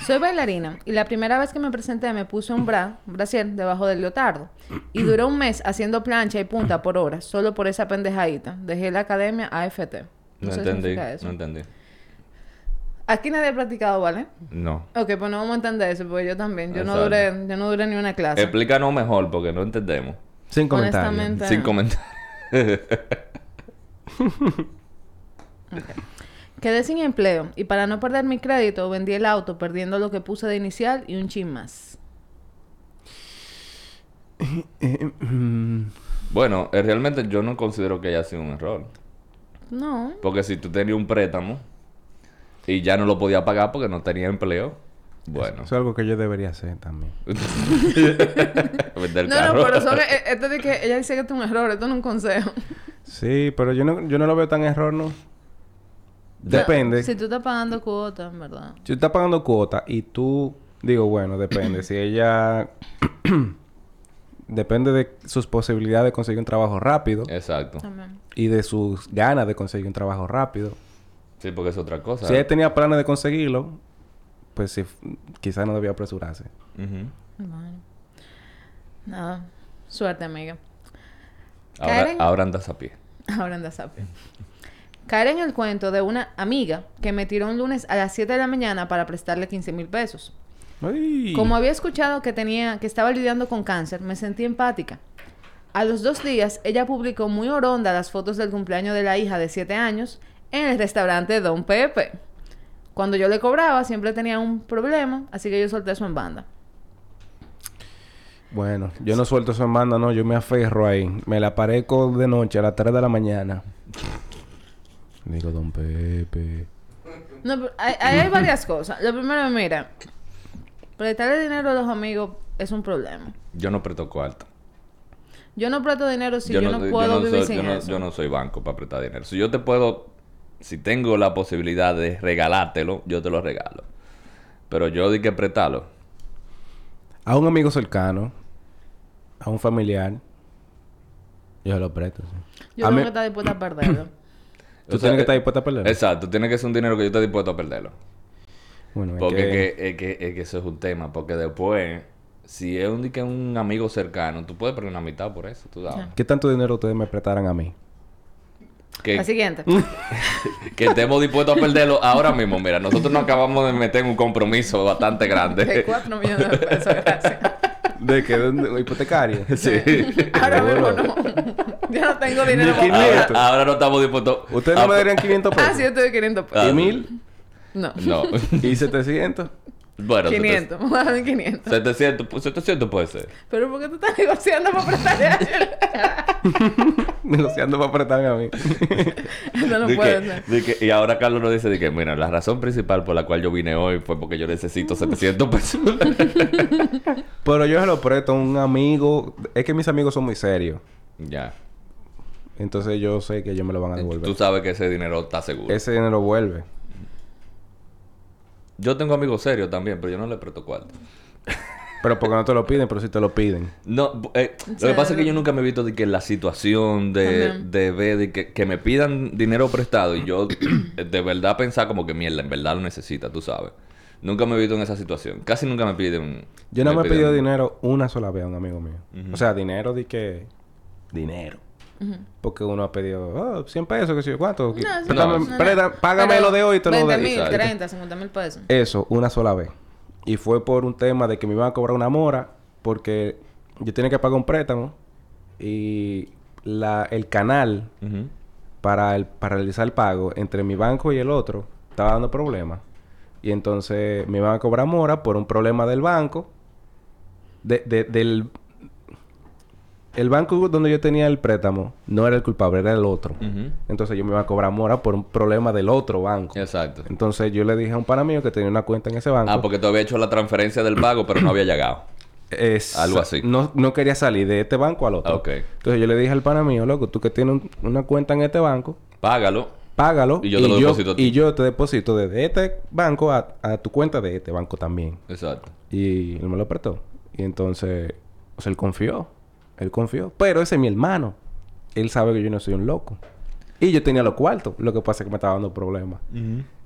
[SPEAKER 1] Soy bailarina y la primera vez que me presenté me puse un bra, un brasier debajo del leotardo. Y duró un mes haciendo plancha y punta por horas, solo por esa pendejadita. Dejé la academia AFT.
[SPEAKER 2] No,
[SPEAKER 1] sé qué
[SPEAKER 2] entendí,
[SPEAKER 1] eso.
[SPEAKER 2] no entendí.
[SPEAKER 1] Aquí nadie ha practicado, ¿vale?
[SPEAKER 2] No.
[SPEAKER 1] Ok, pues no vamos a entender eso, porque yo también. Yo no duré, yo no duré ni una clase.
[SPEAKER 2] Explícanos mejor porque no entendemos.
[SPEAKER 3] Sin comentario.
[SPEAKER 1] Honestamente.
[SPEAKER 2] Sin comentar.
[SPEAKER 1] Quedé sin empleo y para no perder mi crédito vendí el auto perdiendo lo que puse de inicial y un chin más.
[SPEAKER 2] Bueno, eh, realmente yo no considero que haya sido un error.
[SPEAKER 1] No.
[SPEAKER 2] Porque si tú tenías un préstamo y ya no lo podías pagar porque no tenía empleo, bueno.
[SPEAKER 3] Eso es algo que yo debería hacer también.
[SPEAKER 2] Vender
[SPEAKER 1] No,
[SPEAKER 2] carro.
[SPEAKER 1] no, pero son, eh, esto de que ella dice que esto es un error, esto no es un consejo.
[SPEAKER 3] Sí, pero yo no, yo no lo veo tan error, ¿no? Depende.
[SPEAKER 1] Si tú estás pagando cuotas, en verdad.
[SPEAKER 3] Si tú estás pagando cuota y tú... Digo, bueno, depende. si ella... depende de sus posibilidades de conseguir un trabajo rápido.
[SPEAKER 2] Exacto.
[SPEAKER 1] También.
[SPEAKER 3] Y de sus ganas de conseguir un trabajo rápido.
[SPEAKER 2] Sí, porque es otra cosa.
[SPEAKER 3] Si ella tenía planes de conseguirlo... Pues sí, quizás no debía apresurarse.
[SPEAKER 1] Bueno. Nada. Suerte, amiga.
[SPEAKER 2] Ahora,
[SPEAKER 1] Karen.
[SPEAKER 2] ahora andas a pie.
[SPEAKER 1] Ahora anda sapio. Caer en el cuento de una amiga que me tiró un lunes a las 7 de la mañana para prestarle 15 mil pesos.
[SPEAKER 3] Ay.
[SPEAKER 1] Como había escuchado que tenía, que estaba lidiando con cáncer, me sentí empática. A los dos días, ella publicó muy oronda las fotos del cumpleaños de la hija de 7 años en el restaurante Don Pepe. Cuando yo le cobraba, siempre tenía un problema, así que yo solté eso en banda.
[SPEAKER 3] Bueno, yo no suelto eso en banda, no. Yo me aferro ahí. Me la aparezco de noche a las 3 de la mañana. Digo, don Pepe.
[SPEAKER 1] No, pero hay, varias cosas. Lo primero, mira, prestarle dinero a los amigos es un problema.
[SPEAKER 2] Yo no presto cuarto.
[SPEAKER 1] Yo no presto dinero si yo, no, puedo vivir
[SPEAKER 2] soy,
[SPEAKER 1] sin
[SPEAKER 2] yo, no,
[SPEAKER 1] eso.
[SPEAKER 2] yo no soy banco para prestar dinero. Si yo te puedo, si tengo la posibilidad de regalártelo, yo te lo regalo. Pero yo di que prestarlo.
[SPEAKER 3] A un amigo cercano, a un familiar, yo se lo presto. sí.
[SPEAKER 1] Yo
[SPEAKER 3] A
[SPEAKER 1] tengo
[SPEAKER 3] mí-
[SPEAKER 1] que estar dispuesta a perderlo.
[SPEAKER 3] Tú
[SPEAKER 2] O sea,
[SPEAKER 3] tienes que estar dispuesto a perderlo.
[SPEAKER 2] Exacto, tiene que ser un dinero que yo esté dispuesto a perderlo.
[SPEAKER 3] Bueno, es
[SPEAKER 2] Porque
[SPEAKER 3] que-
[SPEAKER 2] es que, es que, es que eso es un tema. Porque después, si es un, di que un amigo cercano, tú puedes perder una mitad por eso, tú sabes.
[SPEAKER 3] ¿Qué tanto dinero ustedes me prestaran a mí?
[SPEAKER 2] Que,
[SPEAKER 1] La siguiente.
[SPEAKER 2] que estemos dispuestos a perderlo ahora mismo. Mira, nosotros nos acabamos de meter en un compromiso bastante
[SPEAKER 1] De
[SPEAKER 2] grande.
[SPEAKER 1] 4 millones de pesos, gracias.
[SPEAKER 3] ¿De qué? ¿De un hipotecario?
[SPEAKER 2] sí.
[SPEAKER 1] Ahora mismo no. Yo no tengo dinero para.
[SPEAKER 2] Ahora, ahora no estamos dispuestos.
[SPEAKER 3] ¿Ustedes
[SPEAKER 2] a-
[SPEAKER 3] no me darían 500 pesos?
[SPEAKER 1] Ah, sí, yo estoy de 500
[SPEAKER 2] Ah,
[SPEAKER 1] pesos.
[SPEAKER 3] ¿Y mil?
[SPEAKER 1] No.
[SPEAKER 2] No.
[SPEAKER 3] ¿Y 700?
[SPEAKER 2] Bueno,
[SPEAKER 1] 500. Vamos a dar 500.
[SPEAKER 2] 700, pues, 700 puede ser.
[SPEAKER 1] Pero ¿por qué tú estás negociando para prestarle a alguien?
[SPEAKER 3] Negociando para prestarme a mí.
[SPEAKER 1] Eso no
[SPEAKER 2] Di
[SPEAKER 1] puede
[SPEAKER 2] que-
[SPEAKER 1] ser.
[SPEAKER 2] que- y ahora Carlos nos dice de que, mira, la razón principal por la cual yo vine hoy fue porque yo necesito 700 pesos.
[SPEAKER 3] Pero yo se lo presto a un amigo. Es que mis amigos son muy serios.
[SPEAKER 2] ya.
[SPEAKER 3] Entonces yo sé que ellos me lo van a devolver.
[SPEAKER 2] Tú sabes que ese dinero está seguro.
[SPEAKER 3] Ese dinero vuelve.
[SPEAKER 2] Yo tengo amigos serios también, pero yo no les presto cuarto.
[SPEAKER 3] Pero porque no te lo piden, pero si te lo piden.
[SPEAKER 2] No, eh, lo que pasa es que yo nunca me he visto de que la situación de, de ver de que, que me pidan dinero prestado y yo de verdad pensar como que mierda, en verdad lo necesita, tú sabes. Nunca me he visto en esa situación. Casi nunca me piden.
[SPEAKER 3] Yo no me he
[SPEAKER 2] piden-
[SPEAKER 3] pedido dinero una sola vez a un amigo mío. O sea, dinero de que... Dinero. Porque uno ha pedido, oh, 100 pesos, que sé yo, ¿cuánto?
[SPEAKER 1] No,
[SPEAKER 3] págame
[SPEAKER 1] Pero
[SPEAKER 3] lo de hoy y te lo
[SPEAKER 1] 20
[SPEAKER 3] doy.
[SPEAKER 1] mil,
[SPEAKER 2] Exacto.
[SPEAKER 1] 30, 50 mil pesos.
[SPEAKER 3] Eso, una sola vez. Y fue por un tema de que me iban a cobrar una mora porque yo tenía que pagar un préstamo y la, el canal para, el, para realizar el pago entre mi banco y el otro estaba dando problemas. Y entonces me iban a cobrar mora por un problema del banco. De, de- del... El banco donde yo tenía el préstamo no era el culpable, era el otro. Entonces yo me iba a cobrar mora por un problema del otro banco.
[SPEAKER 2] Exacto.
[SPEAKER 3] Entonces yo le dije a un pana mío que tenía una cuenta en ese banco.
[SPEAKER 2] Ah, porque tú habías hecho la transferencia del pago, pero no había llegado.
[SPEAKER 3] Es-
[SPEAKER 2] Algo así.
[SPEAKER 3] No, no quería salir de este banco al otro.
[SPEAKER 2] Ok.
[SPEAKER 3] Entonces yo le dije al pana mío, loco, tú que tienes un- una cuenta en este banco,
[SPEAKER 2] Págalo.
[SPEAKER 3] págalo.
[SPEAKER 2] Y yo te lo deposito a ti.
[SPEAKER 3] Y yo te deposito desde este banco a, a tu cuenta de este banco también.
[SPEAKER 2] Exacto.
[SPEAKER 3] Y él me lo prestó. Y entonces, o sea, él confió. Él confió. Pero ese es mi hermano. Él sabe que yo no soy un loco. Y yo tenía los cuartos. Lo que pasa es que me estaba dando problemas.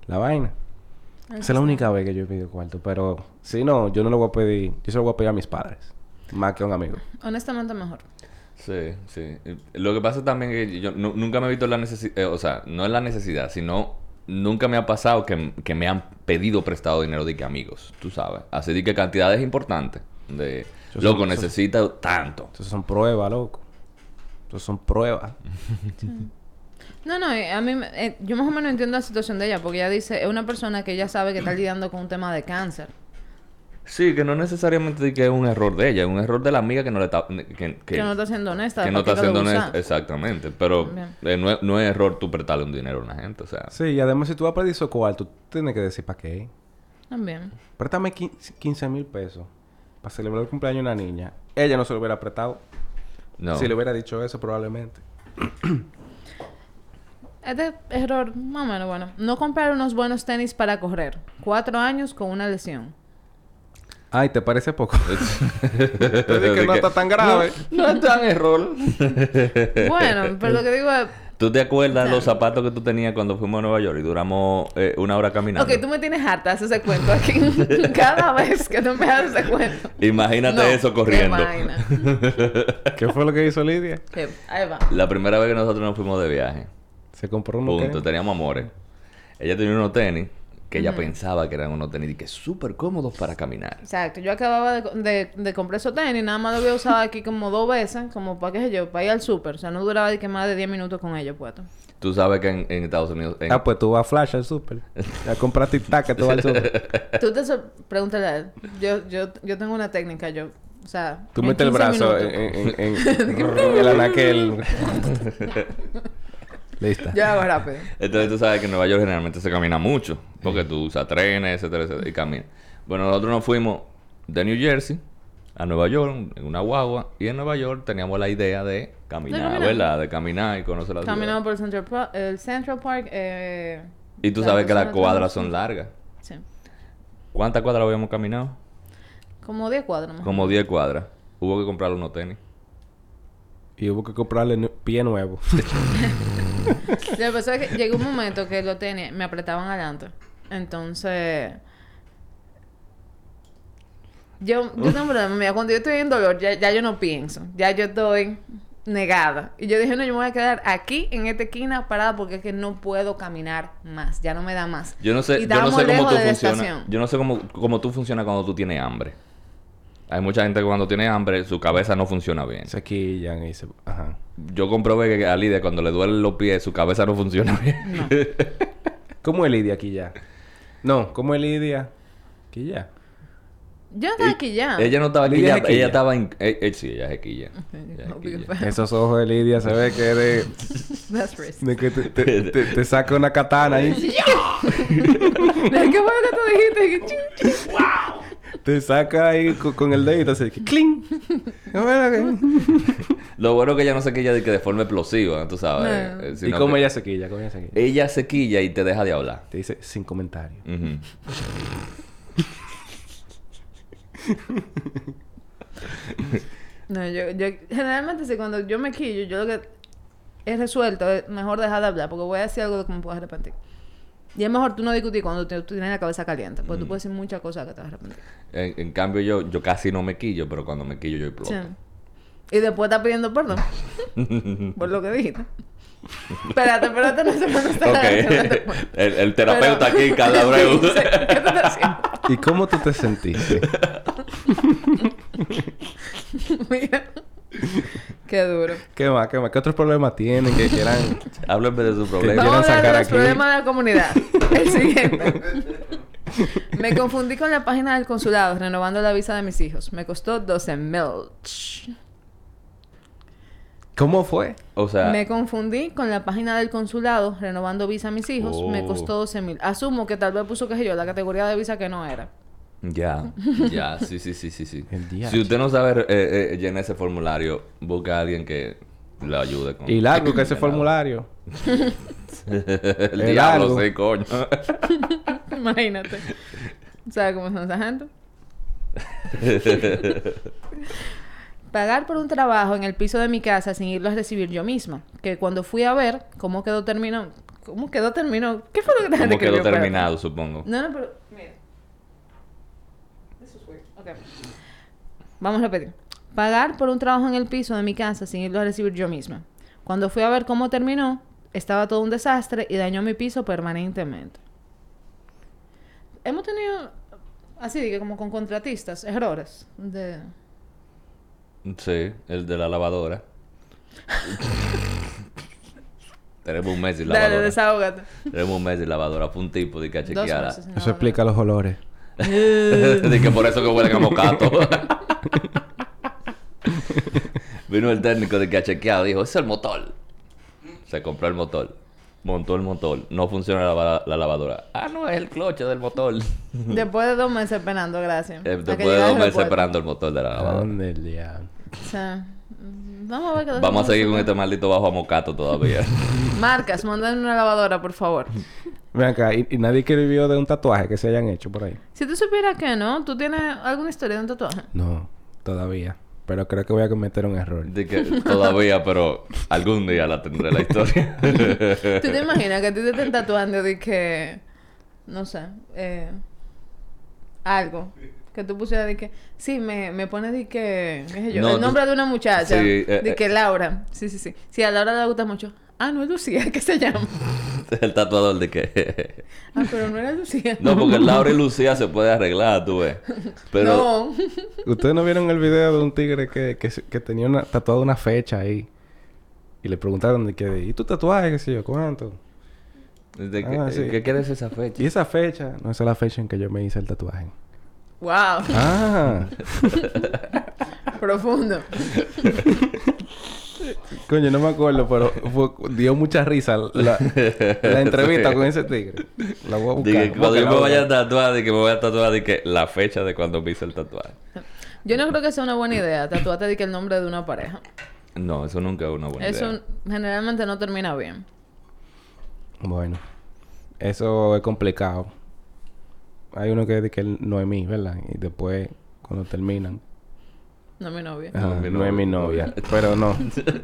[SPEAKER 3] La vaina. Esa es la única vez que yo he pedido cuarto. Pero si no, yo no lo voy a pedir. Yo se lo voy a pedir a mis padres. Más que a un amigo.
[SPEAKER 1] Honestamente, mejor.
[SPEAKER 2] Sí, sí. Eh, Lo que pasa también es que yo nu- nunca me he visto la necesidad, o sea, no es la necesidad, sino nunca me ha pasado que, que me han pedido prestado dinero de que amigos, tú sabes. Así de que cantidades importantes. De,
[SPEAKER 3] Eso
[SPEAKER 2] loco,
[SPEAKER 3] son- eso-
[SPEAKER 2] necesita tanto.
[SPEAKER 3] Entonces son pruebas, loco. Entonces son pruebas.
[SPEAKER 1] No, no, eh, a mí, me- eh, yo más o menos entiendo la situación de ella, porque ella dice, es una persona que ella sabe que está lidiando con un tema de cáncer.
[SPEAKER 2] Sí, que no necesariamente que es un error de ella, es un error de la amiga que no le está... Que, que-
[SPEAKER 1] Que, no está siendo honesta.
[SPEAKER 2] que no
[SPEAKER 1] ¿para
[SPEAKER 2] está siendo honesta. Exactamente. Pero eh, no, es, no es error tú prestarle un dinero a una gente, o sea...
[SPEAKER 3] Sí, y además si tú vas a pedir tú tienes que decir para qué.
[SPEAKER 1] También.
[SPEAKER 3] Préstame 15 mil pesos para celebrar el cumpleaños de una niña. Ella no se lo hubiera prestado.
[SPEAKER 2] No.
[SPEAKER 3] Si le hubiera dicho eso, probablemente.
[SPEAKER 1] Este error, más o menos, bueno. No comprar unos buenos tenis para correr. Cuatro años con una lesión.
[SPEAKER 3] Ay, ¿te parece poco?
[SPEAKER 2] Te
[SPEAKER 3] dije que no está tan grave.
[SPEAKER 2] No, no es tan error.
[SPEAKER 1] Bueno, pero lo que digo es,
[SPEAKER 2] ¿Tú te acuerdas los zapatos que tú tenías cuando fuimos a Nueva York y duramos eh, una hora caminando?
[SPEAKER 1] Ok, tú me tienes harta de hacer ese cuento aquí. Cada vez que tú me haces ese cuento.
[SPEAKER 2] Imagínate
[SPEAKER 1] No,
[SPEAKER 2] eso corriendo.
[SPEAKER 1] Qué.
[SPEAKER 3] ¿Qué fue lo que hizo Lidia?
[SPEAKER 1] Qué- Ahí va.
[SPEAKER 2] La primera vez que nosotros nos fuimos de viaje,
[SPEAKER 3] Se compró uno
[SPEAKER 2] punto, teníamos amores. Ella tenía unos tenis que ella pensaba que eran unos tenis y que súper cómodos para caminar.
[SPEAKER 1] Exacto. Yo acababa de, de, de comprar esos tenis. Nada más lo había usado aquí como dos veces. Como para qué sé yo, para ir al súper. O sea, no duraba de que más de 10 minutos con ellos puestos.
[SPEAKER 2] Tú sabes que en, en Estados Unidos... en-
[SPEAKER 3] Ah, pues tú vas a Flash al súper. Ya compraste tic-tac que tú vas al súper.
[SPEAKER 1] Tú te pregúntale a él. Yo, yo, yo tengo una técnica. Yo, o sea...
[SPEAKER 3] Tú metes el
[SPEAKER 1] 15
[SPEAKER 3] brazo
[SPEAKER 1] minutos-
[SPEAKER 3] en, en, en, en el anaquel. Lista.
[SPEAKER 1] Yo hago rápido.
[SPEAKER 2] Entonces tú sabes que en Nueva York generalmente se camina mucho. Porque tú usas trenes, etcétera, etcétera, y caminas. Bueno, nosotros nos fuimos de New Jersey a Nueva York en una guagua. Y en Nueva York teníamos la idea de caminar,
[SPEAKER 1] caminar.
[SPEAKER 2] ¿verdad? De caminar y conocer la ciudad.
[SPEAKER 1] Caminamos por el Central, Pa- el Central Park. Eh,
[SPEAKER 2] Y tú sabes que las cuadras son largas.
[SPEAKER 1] Sí.
[SPEAKER 2] ¿Cuántas cuadras habíamos caminado?
[SPEAKER 1] Como 10 cuadros. más o
[SPEAKER 2] Como 10 cuadras. Hubo que comprarle unos tenis.
[SPEAKER 3] Y hubo que comprarle pie nuevo.
[SPEAKER 1] Lo que pasa es que llegó un momento que los tenis me apretaban adelante. Entonces. Yo, yo tengo un problema. Mira, cuando yo estoy en dolor, ya, ya yo no pienso. Ya yo estoy negada. Y yo dije, no, yo me voy a quedar aquí en esta esquina parada porque es que no puedo caminar más. Ya no me da más.
[SPEAKER 2] Yo no sé,
[SPEAKER 1] Y
[SPEAKER 2] yo no sé cómo tú funcionas. Yo no sé cómo, cómo tú funcionas cuando tú tienes hambre. Hay mucha gente que cuando tiene hambre, su cabeza no funciona bien.
[SPEAKER 3] se quillan y se... Ajá.
[SPEAKER 2] Yo comprobé que a Lidia cuando le duelen los pies, su cabeza no funciona bien.
[SPEAKER 3] ¿Cómo es Lidia aquí ya? No, ¿cómo es Lidia? Aquí ya.
[SPEAKER 1] Yo no estaba aquí ya.
[SPEAKER 2] Ella no estaba aquí,
[SPEAKER 3] Lidia
[SPEAKER 2] ella,
[SPEAKER 3] es jequilla.
[SPEAKER 2] ella estaba en... eh, eh, sí, ella es
[SPEAKER 1] porque-
[SPEAKER 3] Esos ojos de Lidia se ve que de...
[SPEAKER 1] That's
[SPEAKER 3] de que te, te, te- te saca una katana ahí.
[SPEAKER 1] ¿Qué fue lo que tú dijiste? Chin.
[SPEAKER 3] Te saca ahí con, con el dedito así que ¡cling!
[SPEAKER 2] Lo bueno es que ella no se quilla de que de forma explosiva, tú sabes.
[SPEAKER 1] No.
[SPEAKER 2] eh,
[SPEAKER 3] ¿Y cómo
[SPEAKER 2] que
[SPEAKER 3] ella se quilla? ¿Cómo ella se quilla?
[SPEAKER 2] Ella se quilla y te deja de hablar.
[SPEAKER 3] Te dice sin comentario.
[SPEAKER 1] No, yo, yo generalmente sí, cuando yo me quillo, yo lo que he resuelto es mejor dejar de hablar porque voy a decir algo de que me puedo arrepentir. Y es mejor tú no discutir cuando te- tú tienes la cabeza caliente, porque tú puedes decir muchas cosas que te vas a arrepentir.
[SPEAKER 2] En, en cambio, yo, yo casi no me quillo, pero cuando me quillo yo exploto.
[SPEAKER 1] Sí. Y después estás pidiendo perdón por lo que dijiste. espérate, espérate, no se me está
[SPEAKER 2] Ok. el, el terapeuta
[SPEAKER 1] Pero-
[SPEAKER 2] aquí, Carla Abreu.
[SPEAKER 1] Sí, ¿Qué tú estás haciendo?
[SPEAKER 3] ¿Y cómo tú te sentiste?
[SPEAKER 1] Mira. Qué duro.
[SPEAKER 3] ¿Qué más? ¿Qué más? ¿Qué otros problemas tienen que quieran?
[SPEAKER 2] Háblenme de su
[SPEAKER 3] Que
[SPEAKER 2] problema.
[SPEAKER 3] quieran
[SPEAKER 1] Vamos a hablar
[SPEAKER 3] sacar
[SPEAKER 1] de los
[SPEAKER 3] aquí.
[SPEAKER 1] problemas de la comunidad. El siguiente. Me confundí con la página del consulado renovando la visa de mis hijos. Me costó 12 mil.
[SPEAKER 3] ¿Cómo fue?
[SPEAKER 2] O sea,
[SPEAKER 1] Me confundí con la página del consulado renovando visa a mis hijos. Me
[SPEAKER 2] Oh.
[SPEAKER 1] costó 12 mil. Asumo que tal vez puso que sé yo la categoría de visa que no era.
[SPEAKER 2] Ya, ya, sí, sí, sí, sí, sí.
[SPEAKER 3] El DH.
[SPEAKER 2] Si usted no sabe eh, eh, llenar ese formulario, busca a alguien que le ayude con
[SPEAKER 3] Y largo que ese formulario.
[SPEAKER 2] El diablo, sí, coño.
[SPEAKER 1] Imagínate. ¿Sabes cómo son esa gente? Pagar por un trabajo en el piso de mi casa sin irlo a recibir yo misma. Que cuando fui a ver cómo quedó terminó... ¿Cómo quedó terminó? ¿Qué fue lo que gente
[SPEAKER 2] Como quedó terminado, supongo.
[SPEAKER 1] No, no, pero... Vamos a repetir. Pagar por un trabajo en el piso de mi casa sin irlo a recibir yo misma. Cuando fui a ver cómo terminó, estaba todo un desastre y dañó mi piso permanentemente. Hemos tenido, así que como con contratistas, errores. De...
[SPEAKER 2] Sí, el de la lavadora. Tenemos un mes sin
[SPEAKER 1] Dale,
[SPEAKER 2] lavadora.
[SPEAKER 1] desahógate.
[SPEAKER 2] Tenemos un mes sin lavadora. Fue un tipo de que chequeara.
[SPEAKER 3] Eso explica los olores.
[SPEAKER 2] De que por eso que huelen a mocato. Vino el técnico de que ha chequeado. Dijo, es el motor. Se compró el motor. Montó el motor. No funciona la, lava- la lavadora. Ah, no, es el cloche del motor.
[SPEAKER 1] Después de dos meses esperando, gracias.
[SPEAKER 2] Eh, Después de dos
[SPEAKER 1] el
[SPEAKER 2] meses esperando el motor de la lavadora.
[SPEAKER 3] ¿Dónde el?
[SPEAKER 1] O sea, vamos a ver qué
[SPEAKER 2] Vamos a seguir con este maldito bajo a mocato todavía.
[SPEAKER 1] Marcas, manden una lavadora, por favor.
[SPEAKER 3] Ven acá, ¿y, y nadie que vivió de un tatuaje que se hayan hecho por ahí?
[SPEAKER 1] Si tú supieras que no, ¿tú tienes alguna historia de un tatuaje?
[SPEAKER 3] No, todavía. Pero creo que voy a cometer un error.
[SPEAKER 2] De que todavía, pero algún día la tendré la historia.
[SPEAKER 1] ¿Tú te imaginas que a ti te estén tatuando de que... No sé. Eh, algo. Que tú pusieras de que... Sí, me, me pone de que... qué sé yo,
[SPEAKER 2] No,
[SPEAKER 1] el
[SPEAKER 2] tú-
[SPEAKER 1] nombre de una muchacha.
[SPEAKER 2] Sí, eh,
[SPEAKER 1] de que Laura. Sí, sí, sí. Sí, a Laura le gusta mucho. Ah, no es Lucía. ¿Qué se llama?
[SPEAKER 2] El tatuador de que...
[SPEAKER 1] Ah, pero no era Lucía.
[SPEAKER 2] No, porque Laura y Lucía se puede arreglar, tú ves. Pero...
[SPEAKER 1] No.
[SPEAKER 3] ¿Ustedes no vieron el video de un tigre que, que, que tenía una, tatuada una fecha ahí? Y le preguntaron de que... ¿Y tu tatuaje? ¿Qué sé yo? ¿Cuánto?
[SPEAKER 2] de que-
[SPEAKER 3] Ah, sí.
[SPEAKER 2] ¿Qué quieres esa fecha?
[SPEAKER 3] Y esa fecha... No, esa es la fecha en que yo me hice el tatuaje.
[SPEAKER 1] Wow.
[SPEAKER 3] Ah.
[SPEAKER 1] Profundo.
[SPEAKER 3] Coño, no me acuerdo, pero fue- dio mucha risa la, la entrevista con ese tigre. La voy a buscar.
[SPEAKER 2] Cuando yo me
[SPEAKER 3] voy
[SPEAKER 2] vaya
[SPEAKER 3] a-
[SPEAKER 2] tatuar, de que me voy a tatuar de que la fecha de cuando me hice el tatuaje.
[SPEAKER 1] Yo no creo que sea una buena idea tatuarte de que el nombre de una pareja.
[SPEAKER 2] No, eso nunca es una buena
[SPEAKER 1] Eso
[SPEAKER 2] idea.
[SPEAKER 1] generalmente no termina bien.
[SPEAKER 3] Bueno, eso es complicado. Hay uno que dice que él no es mí, ¿verdad? Y después, cuando terminan,
[SPEAKER 1] No mi novia.
[SPEAKER 3] ajá,
[SPEAKER 2] No, mi
[SPEAKER 3] no es mi
[SPEAKER 2] novia.
[SPEAKER 3] Pero no.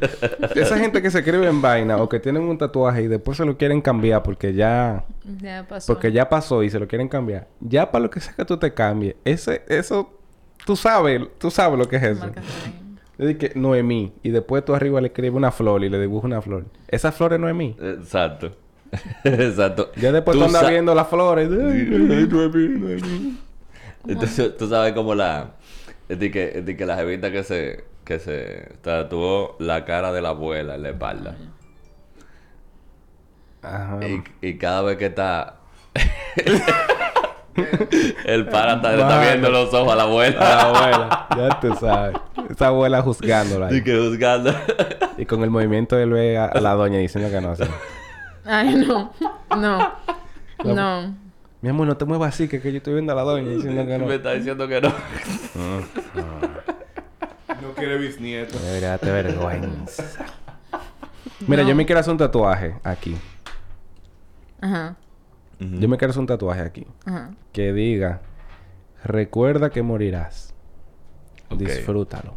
[SPEAKER 3] Esa gente que se escribe en vaina o que tienen un tatuaje y después se lo quieren cambiar porque ya...
[SPEAKER 1] Ya pasó.
[SPEAKER 3] Porque ya pasó y se lo quieren cambiar. Ya para lo que sea que tú te cambies, ese, eso... Tú sabes, tú sabes lo que es eso. Es de que Noemí. Y después tú arriba le escribes una flor y le dibujas una flor. Esa flor es Noemí.
[SPEAKER 2] Exacto. Exacto.
[SPEAKER 3] Ya después tú, andas viendo las flores. Noemí.
[SPEAKER 2] Entonces, tú sabes como la... De que, de que la jevita que se... Que se tatuó la cara de la abuela en la espalda.
[SPEAKER 3] Ajá.
[SPEAKER 2] Y, y cada vez que está... el para está, le está
[SPEAKER 3] Mano.
[SPEAKER 2] viendo los ojos a la
[SPEAKER 3] A la
[SPEAKER 2] abuela.
[SPEAKER 3] abuela. Ya tú sabes. Esa abuela juzgándola.
[SPEAKER 2] y que juzgando.
[SPEAKER 3] Y con el movimiento él ve a, a la doña diciendo que no. así.
[SPEAKER 1] Ay, no. No. No.
[SPEAKER 3] Mi amor, no te muevas así, que, que yo estoy viendo a la doña diciendo que no.
[SPEAKER 2] Me está diciendo que no.
[SPEAKER 4] No quiere bisnieto.
[SPEAKER 3] Debería darte vergüenza. Mira,
[SPEAKER 1] No.
[SPEAKER 3] yo me quiero hacer un tatuaje aquí.
[SPEAKER 1] Ajá.
[SPEAKER 3] Yo me quiero hacer un tatuaje aquí.
[SPEAKER 1] Ajá.
[SPEAKER 3] Que diga, recuerda que morirás. Disfrútalo.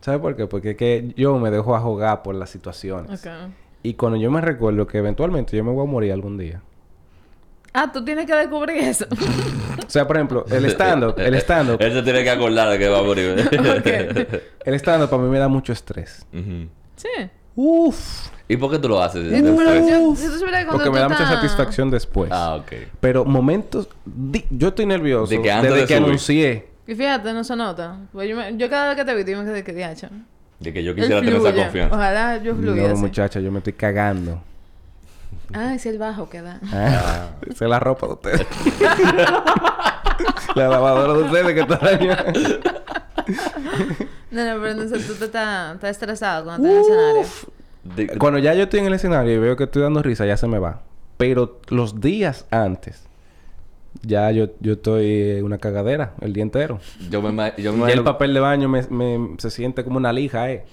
[SPEAKER 3] ¿Sabes por qué? Porque es que yo me dejo ahogar por las situaciones.
[SPEAKER 1] Ok.
[SPEAKER 3] Y cuando yo me recuerdo que eventualmente yo me voy a morir algún día.
[SPEAKER 1] Ah, tú tienes que descubrir eso.
[SPEAKER 3] O sea, por ejemplo, el stand-up, el stand-up,
[SPEAKER 2] Él se tiene que acordar de que va a morir.
[SPEAKER 3] El stand-up para mí me da mucho estrés.
[SPEAKER 1] Sí.
[SPEAKER 3] Uf.
[SPEAKER 2] ¿Y por qué tú lo haces?
[SPEAKER 1] Si que
[SPEAKER 3] Porque me da mucha satisfacción después.
[SPEAKER 2] Ah, ok.
[SPEAKER 3] Pero momentos... di- Yo estoy nervioso
[SPEAKER 2] De que antes
[SPEAKER 3] desde
[SPEAKER 2] de
[SPEAKER 3] que
[SPEAKER 2] subir.
[SPEAKER 3] anuncié.
[SPEAKER 1] Y fíjate, no se nota. Pues yo, me- yo cada vez que te vi, yo me quedé que.
[SPEAKER 2] De que yo quisiera tener esa confianza.
[SPEAKER 1] Ojalá yo fluya.
[SPEAKER 3] No,
[SPEAKER 1] así.
[SPEAKER 3] muchacha, yo me estoy cagando.
[SPEAKER 1] Ah, es el bajo que da.
[SPEAKER 3] Ah, Esa es la ropa de ustedes. la lavadora de ustedes que está dañada.
[SPEAKER 1] No, no, pero entonces tú te estás, estás estresado cuando estás en el escenario.
[SPEAKER 2] De-
[SPEAKER 3] Cuando ya yo estoy en el escenario y veo que estoy dando risa, ya se me va. Pero los días antes, ya yo, yo estoy una cagadera el día entero.
[SPEAKER 2] yo me, yo me imagino...
[SPEAKER 3] el papel de baño me, me- se siente como una lija, ¿eh?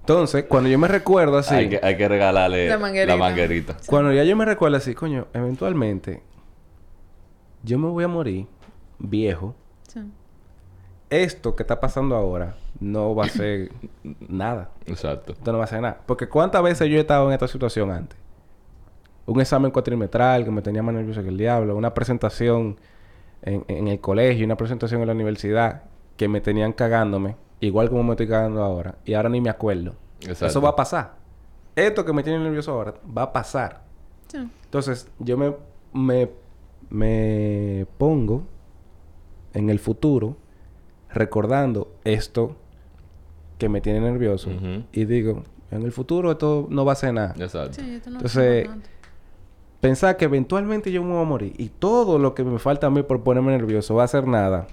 [SPEAKER 3] Entonces, cuando yo me recuerdo así,
[SPEAKER 2] Hay, que, hay que regalarle
[SPEAKER 1] La
[SPEAKER 2] la
[SPEAKER 1] manguerita.
[SPEAKER 2] manguerita.
[SPEAKER 3] cuando ya yo me recuerdo así, coño, eventualmente, yo me voy a morir viejo.
[SPEAKER 1] Sí.
[SPEAKER 3] Esto que está pasando ahora no va a ser nada.
[SPEAKER 2] Exacto.
[SPEAKER 3] Esto no va a ser nada. Porque ¿cuántas veces yo he estado en esta situación antes? Un examen cuatrimestral que me tenía más nervioso que el diablo. Una presentación en, en el colegio. Una presentación en la universidad que me tenían cagándome. Igual como me estoy cagando ahora. Y ahora ni me acuerdo.
[SPEAKER 2] Exacto.
[SPEAKER 3] Eso va a pasar. Esto que me tiene nervioso ahora va a pasar.
[SPEAKER 1] Sí.
[SPEAKER 3] Entonces, yo me, me, me pongo en el futuro recordando esto que me tiene nervioso y digo, en el futuro esto no va a ser nada.
[SPEAKER 2] Exacto.
[SPEAKER 1] Sí, esto no
[SPEAKER 3] Entonces. Pensar que eventualmente yo me voy a morir y todo lo que me falta a mí por ponerme nervioso va a ser nada,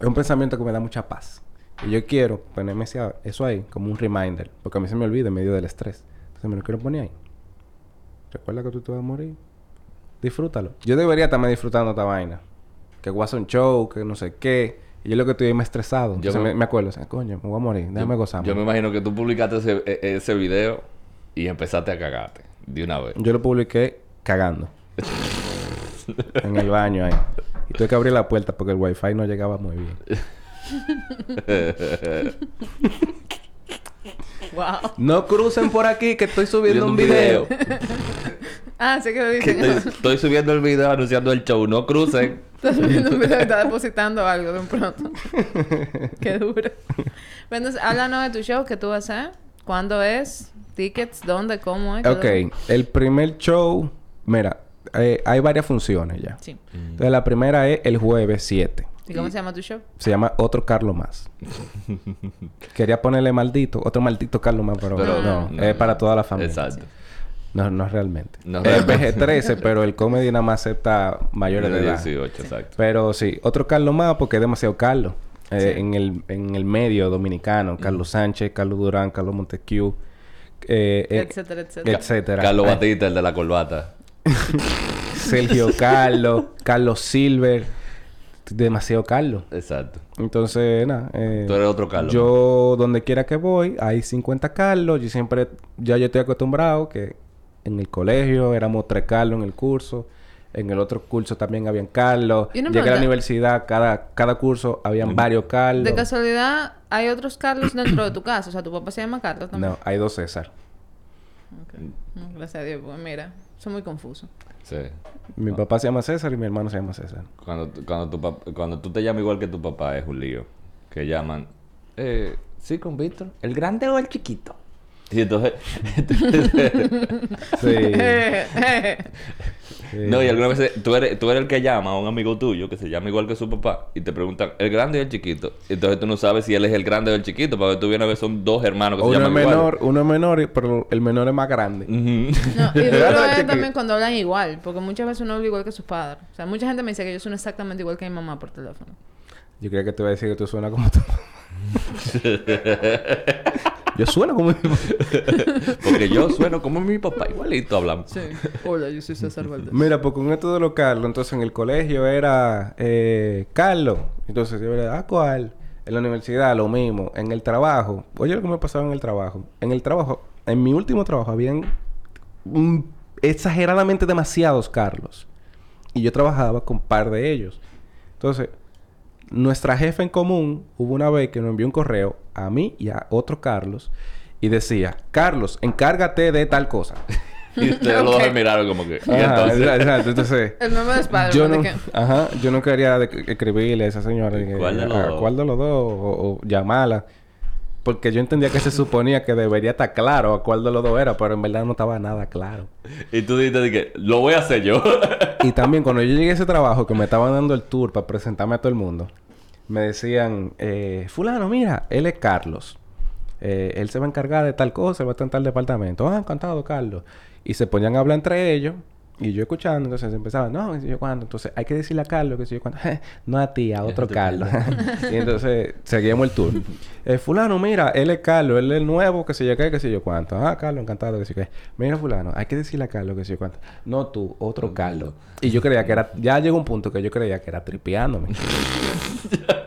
[SPEAKER 3] es un pensamiento que me da mucha paz. Y yo quiero ponerme eso ahí como un reminder, porque a mí se me olvida en medio del estrés. Entonces me lo quiero poner ahí. Recuerda que tú te vas a morir. Disfrútalo. Yo debería estarme disfrutando esta vaina. Que un show, que no sé qué. Y yo lo que estoy es más estresado. Entonces
[SPEAKER 2] me-
[SPEAKER 3] me, me acuerdo, o sea, coño, me voy a morir. Déjame
[SPEAKER 2] yo,
[SPEAKER 3] gozarme.
[SPEAKER 2] yo me imagino que tú publicaste ese, e- ese video y empezaste a cagarte de una vez.
[SPEAKER 3] Yo lo publiqué cagando. en el baño ahí. Y tuve que abrir la puerta porque el wifi no llegaba muy bien.
[SPEAKER 1] Wow.
[SPEAKER 3] No crucen por aquí que estoy subiendo un video.
[SPEAKER 1] Ah, sí que lo
[SPEAKER 2] Que
[SPEAKER 1] dicen.
[SPEAKER 2] estoy, estoy subiendo el video anunciando el show. No crucen.
[SPEAKER 1] Estás subiendo un video y estás depositando algo de un pronto. Qué duro. Bueno, entonces, háblanos de tu show que tú vas a hacer. ¿Cuándo es? ¿Tickets? ¿Dónde? ¿Cómo es?
[SPEAKER 3] Ok, el primer show, mira, eh, hay varias funciones ya.
[SPEAKER 1] Sí.
[SPEAKER 3] Entonces la primera es el jueves 7.
[SPEAKER 1] ¿Y cómo se llama tu show?
[SPEAKER 3] Se llama Otro Carlos Más. Quería ponerle maldito, otro maldito Carlos Más, pero,
[SPEAKER 2] Pero
[SPEAKER 3] no,
[SPEAKER 2] no,
[SPEAKER 3] es
[SPEAKER 2] no.
[SPEAKER 3] para toda la familia.
[SPEAKER 2] Exacto.
[SPEAKER 3] No, no realmente.
[SPEAKER 2] No
[SPEAKER 3] es
[SPEAKER 2] realmente.
[SPEAKER 3] PG-13, pero el comedy nada más acepta mayores de
[SPEAKER 2] De
[SPEAKER 3] edad.
[SPEAKER 2] 18, exacto.
[SPEAKER 3] Pero sí, otro Carlos más porque es demasiado Carlos. Eh,
[SPEAKER 1] Sí.
[SPEAKER 3] en, el, en el medio dominicano. Carlos Sánchez, Carlos Durán, Carlos Montesquieu, eh, eh,
[SPEAKER 1] etcétera, etcétera.
[SPEAKER 3] etcétera.
[SPEAKER 2] Carlos Batista, el de la corbata.
[SPEAKER 3] Sergio Carlos, Carlos Silver. Demasiado Carlos.
[SPEAKER 2] Exacto.
[SPEAKER 3] Entonces, nada. eh,
[SPEAKER 2] Tú eres otro Carlos.
[SPEAKER 3] Yo, donde quiera que voy, hay 50 Carlos. Yo siempre, ya yo estoy acostumbrado que en el colegio éramos tres Carlos en el curso. En el otro curso también habían Carlos. Llegué a la universidad, cada, cada curso habían varios Carlos.
[SPEAKER 1] De casualidad, ¿hay otros Carlos dentro de tu casa? O sea, ¿tu papá se llama Carlos también?
[SPEAKER 3] No, hay dos César.
[SPEAKER 1] Gracias a Dios, porque mira, son muy confusos.
[SPEAKER 2] Sí.
[SPEAKER 3] Mi papá se llama César y mi hermano se llama César.
[SPEAKER 2] Cuando, tú- cuando, tu cuando tú te llamas igual que tu papá es un lío. Que llaman... Eh, sí, con Víctor. ¿El grande o el chiquito? Y entonces...
[SPEAKER 3] Sí.
[SPEAKER 2] No, y algunas veces tú eres, tú eres el que llama a un amigo tuyo que se llama igual que su papá y te preguntan, ¿el grande o el chiquito? Entonces tú no sabes si él es el grande o el chiquito, porque tú vienes a ver son dos hermanos que
[SPEAKER 3] uno
[SPEAKER 2] se
[SPEAKER 3] es
[SPEAKER 2] llaman igual.
[SPEAKER 3] menor, uno es menor, y- pero el menor es más grande.
[SPEAKER 1] No, y duro es también cuando hablan igual, porque muchas veces uno habla igual que sus padres. O sea, mucha gente me dice que yo sueno exactamente igual que mi mamá por teléfono.
[SPEAKER 3] Yo creía que te iba a decir que tú suenas como tu Yo sueno como mi papá.
[SPEAKER 2] Porque yo sueno como mi papá, igualito hablamos.
[SPEAKER 1] Sí. Hola, yo soy César Valdés.
[SPEAKER 3] Mira, pues con esto de los Carlos, entonces en el colegio era eh, Carlos. Entonces yo era, ah, ¿cuál? En la universidad lo mismo. En el trabajo, oye lo que me pasaba en el trabajo. En el trabajo, en mi último trabajo, habían mm, exageradamente demasiados Carlos. Y yo trabajaba con par de ellos. Entonces, nuestra jefa en común hubo una vez que nos envió un correo a mí y a otro Carlos y decía, Carlos, encárgate de tal cosa.
[SPEAKER 2] Y ustedes los dos me miraron como que... Y
[SPEAKER 3] Ajá,
[SPEAKER 2] entonces...
[SPEAKER 3] exacto. Entonces,
[SPEAKER 1] El meme de Spider-Man,
[SPEAKER 3] yo no,
[SPEAKER 1] que-
[SPEAKER 3] ajá, yo no quería de- escribirle a esa señora.
[SPEAKER 2] ¿Y
[SPEAKER 3] que-
[SPEAKER 2] cuál de los
[SPEAKER 3] a
[SPEAKER 2] dos?
[SPEAKER 3] ¿Cuál de los dos? O, o llamarla. Porque yo entendía que se suponía que debería estar claro a cuál de los dos era, pero en verdad no estaba nada claro.
[SPEAKER 2] Y tú dijiste de que lo voy a hacer yo.
[SPEAKER 3] Y también cuando yo llegué a ese trabajo, que me estaban dando el tour para presentarme a todo el mundo, me decían, eh, fulano, mira, él es Carlos. Eh, él se va a encargar de tal cosa, va a estar en tal departamento. Ah, encantado, Carlos. Y se ponían a hablar entre ellos. Y yo escuchando, entonces empezaban, no, qué sé yo cuándo. Entonces hay que decirle a Carlos, que sé yo cuándo. no a ti, a otro Carlos. y entonces seguíamos el tour. Eh, fulano, mira, él es Carlos, él es el nuevo, que sé yo qué, que sé yo cuánto. Ah, Carlos, encantado, que sé yo qué. Mira, fulano, hay que decirle a Carlos, que sé yo cuánto. No tú, otro Carlos. Y yo creía que era, ya llegó un punto que yo creía que era tripeándome.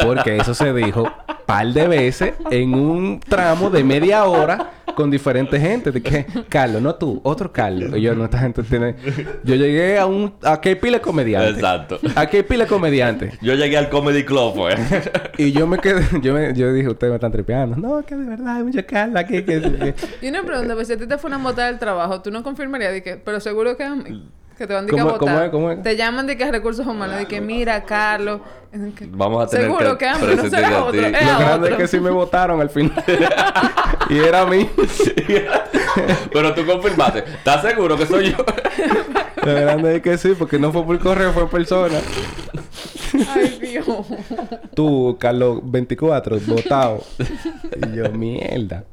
[SPEAKER 3] Porque eso se dijo par de veces en un tramo de media hora con diferente gente. De que, Carlos, no tú, otro Carlos. Y yo, no, esta gente tiene... Yo llegué a un... Aquí hay pila de comediantes.
[SPEAKER 2] Exacto.
[SPEAKER 3] Aquí hay pila de comediantes.
[SPEAKER 2] Yo llegué al Comedy Club, pues.
[SPEAKER 3] Y yo me quedé... Yo, me, yo dije, ustedes me están tripeando. No, que de verdad hay mucha Carlos aquí. Que, que-
[SPEAKER 1] Y una pregunta, pues si a ti te fueran a votar del trabajo, ¿tú no confirmarías de que, pero seguro que, que te van a, decir que a
[SPEAKER 3] ¿Cómo- cómo
[SPEAKER 1] votar?
[SPEAKER 3] es? ¿Cómo es?
[SPEAKER 1] Te llaman de que a recursos humanos, de que mira, Carlos. que-
[SPEAKER 2] Vamos a tener
[SPEAKER 1] seguro
[SPEAKER 2] que
[SPEAKER 1] que, a mí no será
[SPEAKER 2] a
[SPEAKER 1] otro,
[SPEAKER 3] Lo grande es que sí me votaron al final. y era a mí.
[SPEAKER 2] Pero tú confirmaste. ¿Estás seguro que soy yo?
[SPEAKER 3] Lo grande es que sí, porque no fue por correo, fue persona.
[SPEAKER 1] Ay, Dios.
[SPEAKER 3] Tú, Carlos 24, votado. y yo, mierda.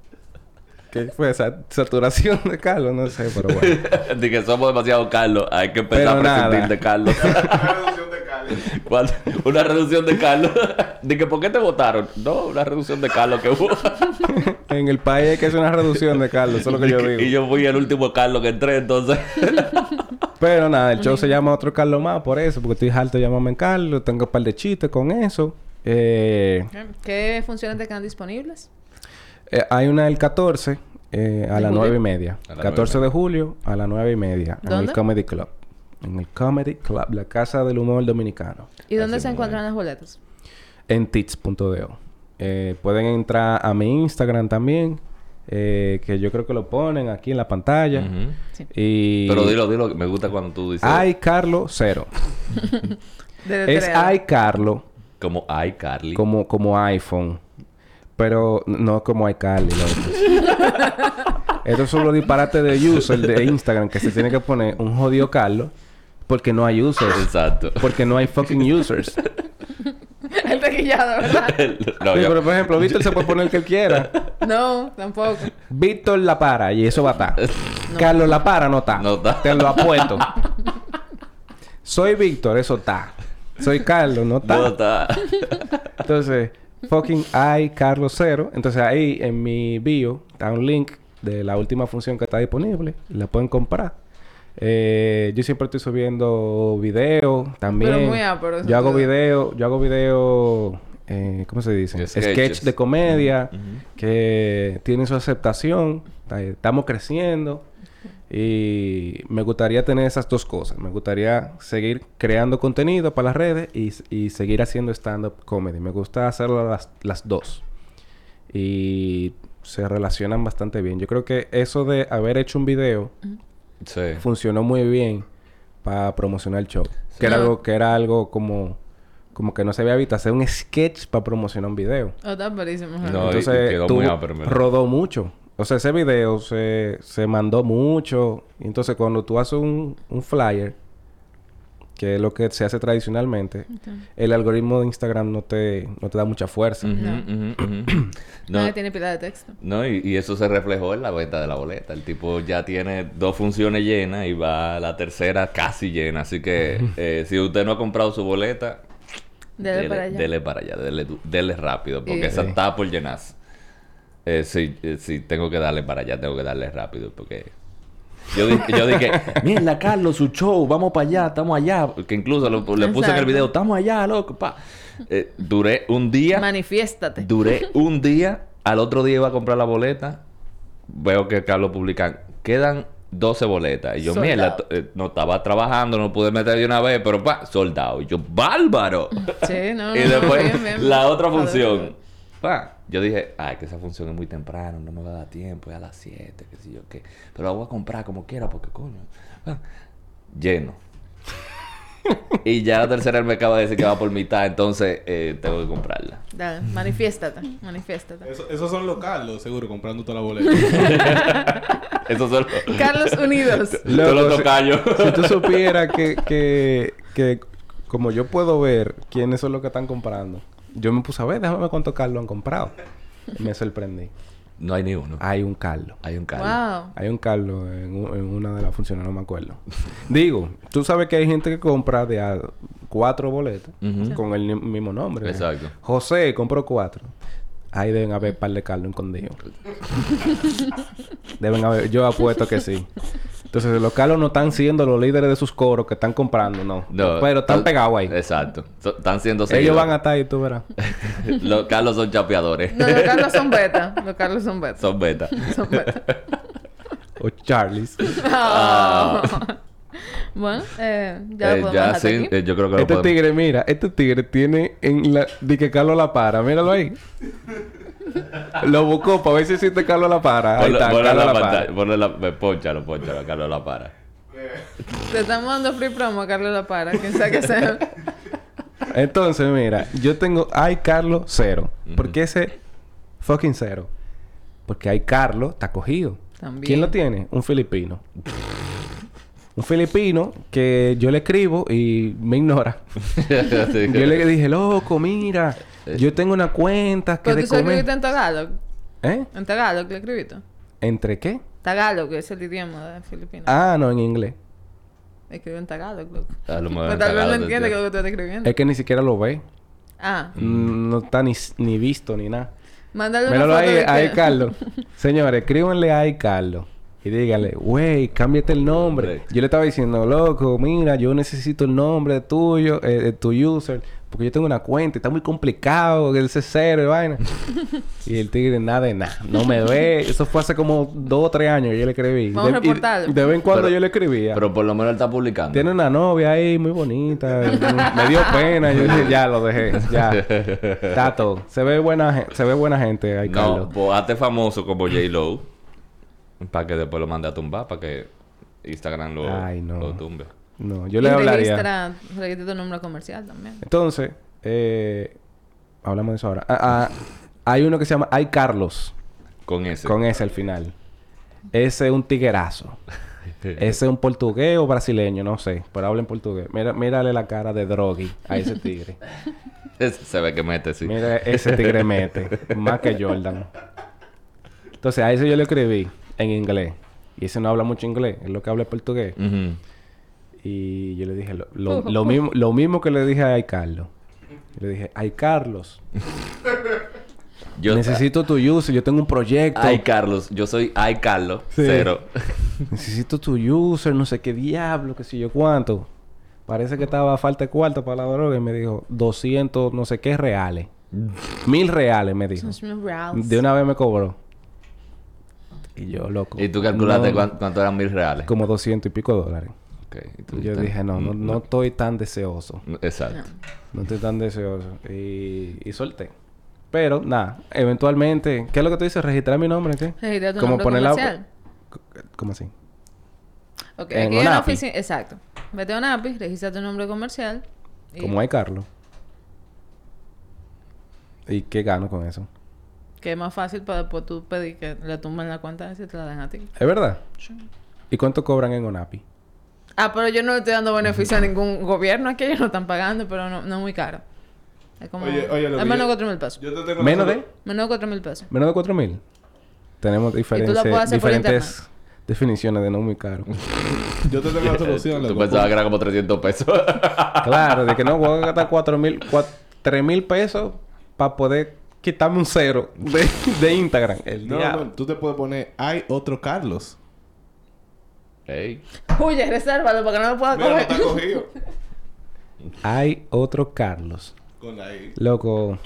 [SPEAKER 3] ¿Qué fue esa saturación de Carlos? No sé, pero bueno.
[SPEAKER 2] de que somos demasiado Carlos. Hay que empezar
[SPEAKER 3] Pero
[SPEAKER 2] a prescindir
[SPEAKER 3] nada.
[SPEAKER 2] de Carlos.
[SPEAKER 4] Una reducción de Cali.
[SPEAKER 2] ¿Cuál? Una reducción de Carlos. de que ¿por qué te votaron? No, una reducción de Carlos que hubo.
[SPEAKER 3] En el país hay que hacer una reducción de Carlos, eso es lo que yo
[SPEAKER 2] y
[SPEAKER 3] digo.
[SPEAKER 2] yo fui el último Carlos que entré, entonces.
[SPEAKER 3] Pero nada, el show se llama Otro Carlos Más por eso, porque estoy harto de llamarme en Carlos, tengo un par de chistes con eso. Eh,
[SPEAKER 1] ¿Qué funciones te quedan disponibles?
[SPEAKER 3] Eh, hay una el 14 eh, a
[SPEAKER 1] ¿De
[SPEAKER 3] las
[SPEAKER 1] julio?
[SPEAKER 3] 9 y media.
[SPEAKER 2] A las
[SPEAKER 3] 14
[SPEAKER 2] nueve y
[SPEAKER 3] de julio a las 9 y media. En el Comedy Club. En el Comedy Club, la casa del humor dominicano.
[SPEAKER 1] ¿Y dónde
[SPEAKER 2] Así
[SPEAKER 1] se encuentran las boletas?
[SPEAKER 3] En tits.do. Eh, pueden entrar a mi Instagram también. eh, que yo creo que lo ponen aquí en la pantalla.
[SPEAKER 1] Sí.
[SPEAKER 3] Y...
[SPEAKER 2] Pero dilo, dilo, que me gusta cuando tú dices
[SPEAKER 3] Ay, Carlo cero.
[SPEAKER 1] De
[SPEAKER 3] es Ay, Carlo.
[SPEAKER 2] como ay, Carly.
[SPEAKER 3] como, como iPhone. Pero no como iCarly. Estos son los disparates de user de Instagram que se tiene que poner un jodido Carlos porque no hay users.
[SPEAKER 2] Exacto.
[SPEAKER 3] Porque no hay fucking users.
[SPEAKER 1] El tequillado, ¿verdad?
[SPEAKER 2] no,
[SPEAKER 3] Sí,
[SPEAKER 2] yo-
[SPEAKER 3] pero por ejemplo, Víctor se puede poner el que él quiera.
[SPEAKER 1] no, tampoco.
[SPEAKER 3] Víctor la para y eso va a estar. Carlos la para no está.
[SPEAKER 2] No está.
[SPEAKER 3] Te lo apuesto. Soy Víctor, eso está. Soy Carlos, no está.
[SPEAKER 2] no está.
[SPEAKER 3] Entonces, fucking hay Carlos Cero. Entonces ahí en mi bio está un link de la última función que está disponible. La pueden comprar. Eh, yo siempre estoy subiendo videos también.
[SPEAKER 1] Pero muy ápero
[SPEAKER 3] yo hago video, yo hago video, eh, ¿cómo se dice?
[SPEAKER 2] Sketches.
[SPEAKER 3] Sketch de comedia que tienen su aceptación. Estamos creciendo. Y me gustaría tener esas dos cosas. Me gustaría seguir creando contenido para las redes y, y seguir haciendo stand-up comedy. Me gusta hacerlo las, las dos. Y se relacionan bastante bien. Yo creo que eso de haber hecho un video
[SPEAKER 2] Sí.
[SPEAKER 3] funcionó muy bien para promocionar el show. Que, era
[SPEAKER 1] No.
[SPEAKER 3] algo, que era algo como, como que no se había visto. Hacer un sketch para promocionar un video.
[SPEAKER 1] Oh, está buenísimo.
[SPEAKER 2] No, y-
[SPEAKER 3] Entonces,
[SPEAKER 2] quedó
[SPEAKER 3] tú
[SPEAKER 2] muy ápero, ¿verdad?
[SPEAKER 3] rodó mucho. O sea, ese video se, se mandó mucho. Entonces, cuando tú haces un, un flyer, que es lo que se hace tradicionalmente, el algoritmo de Instagram no te, no te da mucha fuerza.
[SPEAKER 1] No.
[SPEAKER 2] ujú. No,
[SPEAKER 1] tiene pila de texto.
[SPEAKER 2] no y, y eso se reflejó en la venta de la boleta. El tipo ya tiene dos funciones llenas y va a la tercera casi llena. Así que eh, si usted no ha comprado su boleta,
[SPEAKER 1] Dele para allá.
[SPEAKER 2] dele para allá, dele, dele rápido, porque
[SPEAKER 1] Y-
[SPEAKER 2] esa
[SPEAKER 3] Sí.
[SPEAKER 2] está por llenarse. Eh, sí, eh, sí, tengo que darle para allá, tengo que darle rápido, porque yo, di- yo dije, mira, Carlos, su show, vamos para allá, estamos allá. Que incluso lo- le puse en el video, estamos allá, loco, pa. Eh, duré un día,
[SPEAKER 1] Manifiéstate.
[SPEAKER 2] duré un día, al otro día iba a comprar la boleta. Veo que Carlos publican, quedan 12 boletas. Y yo,
[SPEAKER 1] Sold
[SPEAKER 2] mierda, eh, no estaba trabajando, no pude meter de una vez, pero pa, soldado. Y yo, bárbaro.
[SPEAKER 1] Sí, no,
[SPEAKER 2] y
[SPEAKER 1] no,
[SPEAKER 2] después
[SPEAKER 1] bien, bien.
[SPEAKER 2] la otra función. Pa, yo dije, ay, que esa función es muy temprano, no me va a dar tiempo, es a las 7, qué sé yo qué. Pero la voy a comprar como quiera, porque coño. pa, lleno. y ya la tercera me acaba de decir que va por mitad, entonces eh, tengo que comprarla.
[SPEAKER 1] Dale, manifiéstate, manifiéstate.
[SPEAKER 4] Eso- esos son los Carlos, seguro, comprando toda la boleta.
[SPEAKER 2] Eso solo.
[SPEAKER 1] Carlos Unidos.
[SPEAKER 2] Todos los
[SPEAKER 3] si-
[SPEAKER 2] tocayos.
[SPEAKER 3] Si tú supieras que, que, que como yo puedo ver quiénes son los que están comprando, yo me puse a ver, déjame ver cuántos Carlos han comprado. Me sorprendí.
[SPEAKER 2] No hay ni uno.
[SPEAKER 3] Hay un Carlos.
[SPEAKER 2] Hay un carro.
[SPEAKER 1] Wow.
[SPEAKER 3] Hay un Carlos en, una de las funciones, no me acuerdo. Digo, tú sabes que hay gente que compra de a cuatro boletas con el mismo nombre.
[SPEAKER 2] Exacto.
[SPEAKER 3] José compró cuatro. Ahí deben haber par de Carlos escondidos. deben haber, yo apuesto que sí. Entonces, los Carlos no están siendo los líderes de sus coros que están comprando, no.
[SPEAKER 2] No,
[SPEAKER 3] Pero están pegados ahí.
[SPEAKER 2] Exacto. So- están siendo
[SPEAKER 3] Ellos
[SPEAKER 2] seguidores.
[SPEAKER 3] van a estar ahí, tú verás.
[SPEAKER 2] Los Carlos son chapeadores.
[SPEAKER 1] No, los Carlos son beta. Los Carlos son beta.
[SPEAKER 2] son beta.
[SPEAKER 1] Son beta.
[SPEAKER 3] O Charlies.
[SPEAKER 2] Ah.
[SPEAKER 1] Bueno, eh, ya lo
[SPEAKER 2] Eh,
[SPEAKER 1] podemos
[SPEAKER 2] ya sí,
[SPEAKER 1] aquí.
[SPEAKER 2] eh, yo creo que lo
[SPEAKER 3] Este
[SPEAKER 2] podemos...
[SPEAKER 3] tigre, mira, este tigre tiene en la... Di que Carlos la para, míralo ahí. Lo buscó para ver si existe Carlos la para. Ahí
[SPEAKER 2] Ponle,
[SPEAKER 3] está,
[SPEAKER 2] ponle
[SPEAKER 3] Carlos
[SPEAKER 2] la
[SPEAKER 3] para.
[SPEAKER 2] ponle la... Pónchalo, pónchalo, Carlos la para.
[SPEAKER 1] Te estamos dando free promo a Carlos La Para. Quien sea que sea.
[SPEAKER 3] Entonces, mira, yo tengo... Hay Carlos cero. ¿Por qué ese fucking cero? Porque hay Carlos, está cogido.
[SPEAKER 1] También.
[SPEAKER 3] ¿Quién lo tiene? Un filipino. Un filipino que yo le escribo y me ignora. Yo le dije, loco, mira, yo tengo una cuenta que
[SPEAKER 1] Pero
[SPEAKER 3] de
[SPEAKER 1] tú lo
[SPEAKER 3] comer...
[SPEAKER 1] escribiste en Tagalog.
[SPEAKER 3] ¿Eh?
[SPEAKER 1] En Tagalog le escribiste.
[SPEAKER 3] ¿Entre qué?
[SPEAKER 1] Tagalog, que es el idioma de Filipinas.
[SPEAKER 3] Ah, no, en inglés.
[SPEAKER 1] Escribe en Tagalog, loco.
[SPEAKER 2] A lo mejor
[SPEAKER 1] Pues tal vez no entiende que lo que tú estás escribiendo.
[SPEAKER 3] Es que ni siquiera lo ve.
[SPEAKER 1] Ah.
[SPEAKER 3] Mm, No está ni, ni visto ni nada.
[SPEAKER 1] Mándale una foto
[SPEAKER 3] ahí,
[SPEAKER 1] de
[SPEAKER 3] ahí,
[SPEAKER 1] que-
[SPEAKER 3] Carlos. Señores, escríbanle ahí, Carlos. Y díganle, güey, cámbiate el nombre. Yo le estaba diciendo, loco, mira, yo necesito el nombre tuyo, eh, de tu user, porque yo tengo una cuenta y está muy complicado, el C0 y vaina. y el tigre, nada de nada, no me ve. Eso fue hace como dos o tres años que yo le escribí.
[SPEAKER 1] Vamos a
[SPEAKER 3] de, y
[SPEAKER 1] reportarlo.
[SPEAKER 3] de vez en cuando
[SPEAKER 2] Pero-
[SPEAKER 3] yo le escribía.
[SPEAKER 2] Pero por lo menos él está publicando.
[SPEAKER 3] Tiene una novia ahí muy bonita. me dio pena. Yo dije, ya lo dejé. Ya. Todo. Se ve buena, se ve buena gente ahí,
[SPEAKER 2] No,
[SPEAKER 3] Carlos.
[SPEAKER 2] pues hazte famoso como J-Lo. Para que después lo mande a tumbar. Para que Instagram lo,
[SPEAKER 3] Ay, no.
[SPEAKER 2] lo tumbe.
[SPEAKER 3] No, yo
[SPEAKER 1] Y
[SPEAKER 3] le hablaría.
[SPEAKER 1] registra, registra tu nombre comercial también.
[SPEAKER 3] Entonces, eh, hablamos de eso ahora. Ah, ah, hay uno que se llama Ay Carlos,
[SPEAKER 2] Con ese.
[SPEAKER 3] con ese al final. Ese es un tiguerazo. Ese es un portugués o brasileño, no sé, pero habla en portugués. Mira, mírale la cara de Drogui a ese tigre.
[SPEAKER 2] Ese se ve que mete, sí.
[SPEAKER 3] Mira, ese tigre mete. más que Jordan. Entonces, a ese yo le escribí en inglés. Y ese no habla mucho inglés, es lo que habla portugués.
[SPEAKER 2] Ujú.
[SPEAKER 3] Y yo le dije lo, lo- lo mismo, lo mismo que le dije a Ay Carlos. Le dije, Ay Carlos,
[SPEAKER 2] Yo,
[SPEAKER 3] necesito tu user, yo tengo un proyecto.
[SPEAKER 2] Ay, Carlos. Yo soy Ay, Carlos.
[SPEAKER 3] Sí.
[SPEAKER 2] Cero.
[SPEAKER 3] Necesito tu user, no sé qué diablo, qué sé yo cuánto. Parece que estaba a falta de cuarto para la droga y me dijo 200, no sé qué reales. Mil reales, me dijo. De una vez me cobró. Y yo, loco.
[SPEAKER 2] ¿Y tú calculaste
[SPEAKER 3] no,
[SPEAKER 2] cuán- cuánto eran mil reales?
[SPEAKER 3] Como 200 y pico dólares.
[SPEAKER 2] Ok,
[SPEAKER 3] Yo dije, no, no, no estoy tan deseoso.
[SPEAKER 2] Exacto.
[SPEAKER 3] No estoy tan deseoso. Y, y solté. Pero, nada, eventualmente... ¿Qué es lo que tú dices? ¿Registrar mi nombre? ¿Qué?
[SPEAKER 1] Registra tu
[SPEAKER 3] Como
[SPEAKER 1] nombre
[SPEAKER 3] poner la-
[SPEAKER 1] comercial.
[SPEAKER 3] ¿Cómo así?
[SPEAKER 1] Ok,
[SPEAKER 3] En
[SPEAKER 1] aquí hay una oficina... Exacto. Vete a Onapi, registra tu nombre comercial. y-
[SPEAKER 3] Como hay Carlos. ¿Y qué gano con eso?
[SPEAKER 1] Que es más fácil para después tú pedir que le tumben la cuenta y te la den a ti.
[SPEAKER 3] ¿Es verdad? ¿Y cuánto cobran en Onapi?
[SPEAKER 1] Ah, pero yo no le estoy dando beneficio a ningún gobierno. Aquí ellos no están pagando, pero no, no es muy caro. Es como...
[SPEAKER 4] Oye, oye, lo
[SPEAKER 1] es
[SPEAKER 4] que
[SPEAKER 1] menos de
[SPEAKER 4] yo-
[SPEAKER 1] 4 mil pesos.
[SPEAKER 4] Yo te tengo
[SPEAKER 3] ¿Menos de?
[SPEAKER 1] Menos de 4 mil pesos.
[SPEAKER 3] ¿Menos de 4 mil? Tenemos diferentes, diferentes definiciones de no muy caro.
[SPEAKER 4] Yo te tengo la solución.
[SPEAKER 2] Tú
[SPEAKER 4] loco.
[SPEAKER 2] pensabas que era como 300 pesos.
[SPEAKER 3] claro, de que no voy a gastar 4 mil, 3 mil pesos para poder quitarme un cero de, de Instagram. El
[SPEAKER 4] No, no, tú te puedes poner, hay otro Carlos.
[SPEAKER 2] Ey.
[SPEAKER 1] Oye, resérvalo para que no lo pueda
[SPEAKER 4] Mira, no
[SPEAKER 1] coger.
[SPEAKER 4] cogido.
[SPEAKER 3] Hay otro Carlos.
[SPEAKER 4] Con la I.
[SPEAKER 3] Loco,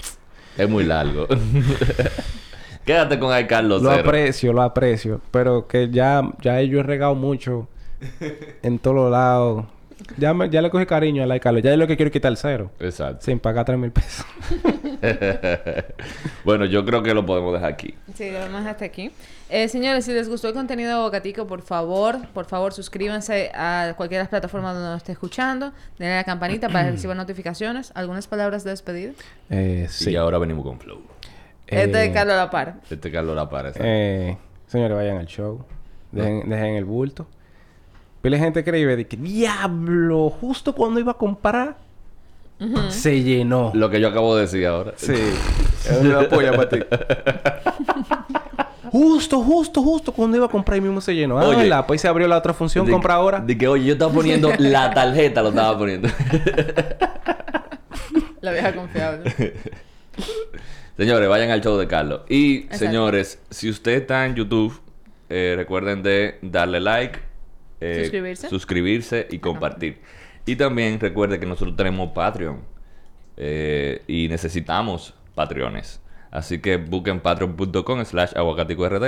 [SPEAKER 2] Es muy largo. Quédate con Ay, Carlos.
[SPEAKER 3] lo
[SPEAKER 2] Cero.
[SPEAKER 3] aprecio, lo aprecio. Pero que ya, ya yo he regado mucho en todos los lados. Ya, me- ya le cogí cariño a la Carlos. Ya es lo que quiero quitar el cero.
[SPEAKER 2] Exacto.
[SPEAKER 3] Sin pagar 3 mil pesos.
[SPEAKER 2] bueno, yo creo que lo podemos dejar aquí.
[SPEAKER 1] Sí, lo vemos hasta aquí. Eh, señores, si les gustó el contenido de Bocatico, por favor, por favor, suscríbanse a cualquier plataforma donde nos esté escuchando. Denle a la campanita para que reciban notificaciones. ¿Algunas palabras de despedida?
[SPEAKER 3] Eh, sí.
[SPEAKER 2] Y ahora venimos con Flow.
[SPEAKER 1] Este de
[SPEAKER 3] Eh,
[SPEAKER 1] Carlos La Par.
[SPEAKER 2] Este Carlos la para. exacto.
[SPEAKER 3] Eh, señores, vayan al show. Dejen, dejen el bulto. Pile gente escribe de que diablo, justo cuando iba a comprar, se llenó.
[SPEAKER 2] Lo que yo acabo de decir ahora.
[SPEAKER 3] Sí, es una polla para ti. justo, justo, justo cuando iba a comprar y mismo se llenó. Ah,
[SPEAKER 2] Oye.
[SPEAKER 3] ¿verdad? Pues se abrió la otra función,
[SPEAKER 2] De-
[SPEAKER 3] compra ahora.
[SPEAKER 2] De que, oye, yo estaba poniendo la tarjeta, lo estaba poniendo.
[SPEAKER 1] La vieja confiable.
[SPEAKER 2] Señores, vayan al show de Carlos. Y,
[SPEAKER 1] Exacto.
[SPEAKER 2] señores, si usted está en YouTube, eh, recuerden de darle like, eh,
[SPEAKER 1] Suscribirse.
[SPEAKER 2] suscribirse y compartir. Y también recuerde que nosotros tenemos Patreon. eh, y necesitamos Patreones. Así que busquen patreon.com slash aguacaticord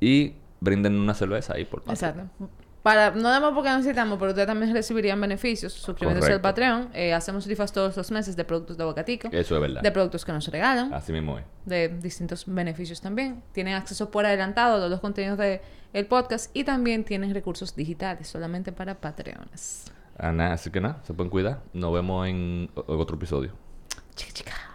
[SPEAKER 2] y brinden una cerveza ahí por Patreon.
[SPEAKER 1] Exacto. Para, no damos porque necesitamos, pero ustedes también recibirían beneficios suscribiéndose al. Patreon. Eh, hacemos rifas todos los meses de productos de Bocatico.
[SPEAKER 2] Eso es verdad.
[SPEAKER 1] De productos que nos regalan.
[SPEAKER 2] Así mismo es.
[SPEAKER 1] de distintos beneficios también. Tienen acceso por adelantado a todos los contenidos del el podcast y también tienen recursos digitales solamente para Patreones.
[SPEAKER 2] Ah, nada, así que nada, se pueden cuidar. Nos vemos en otro episodio.
[SPEAKER 1] Chica, chica.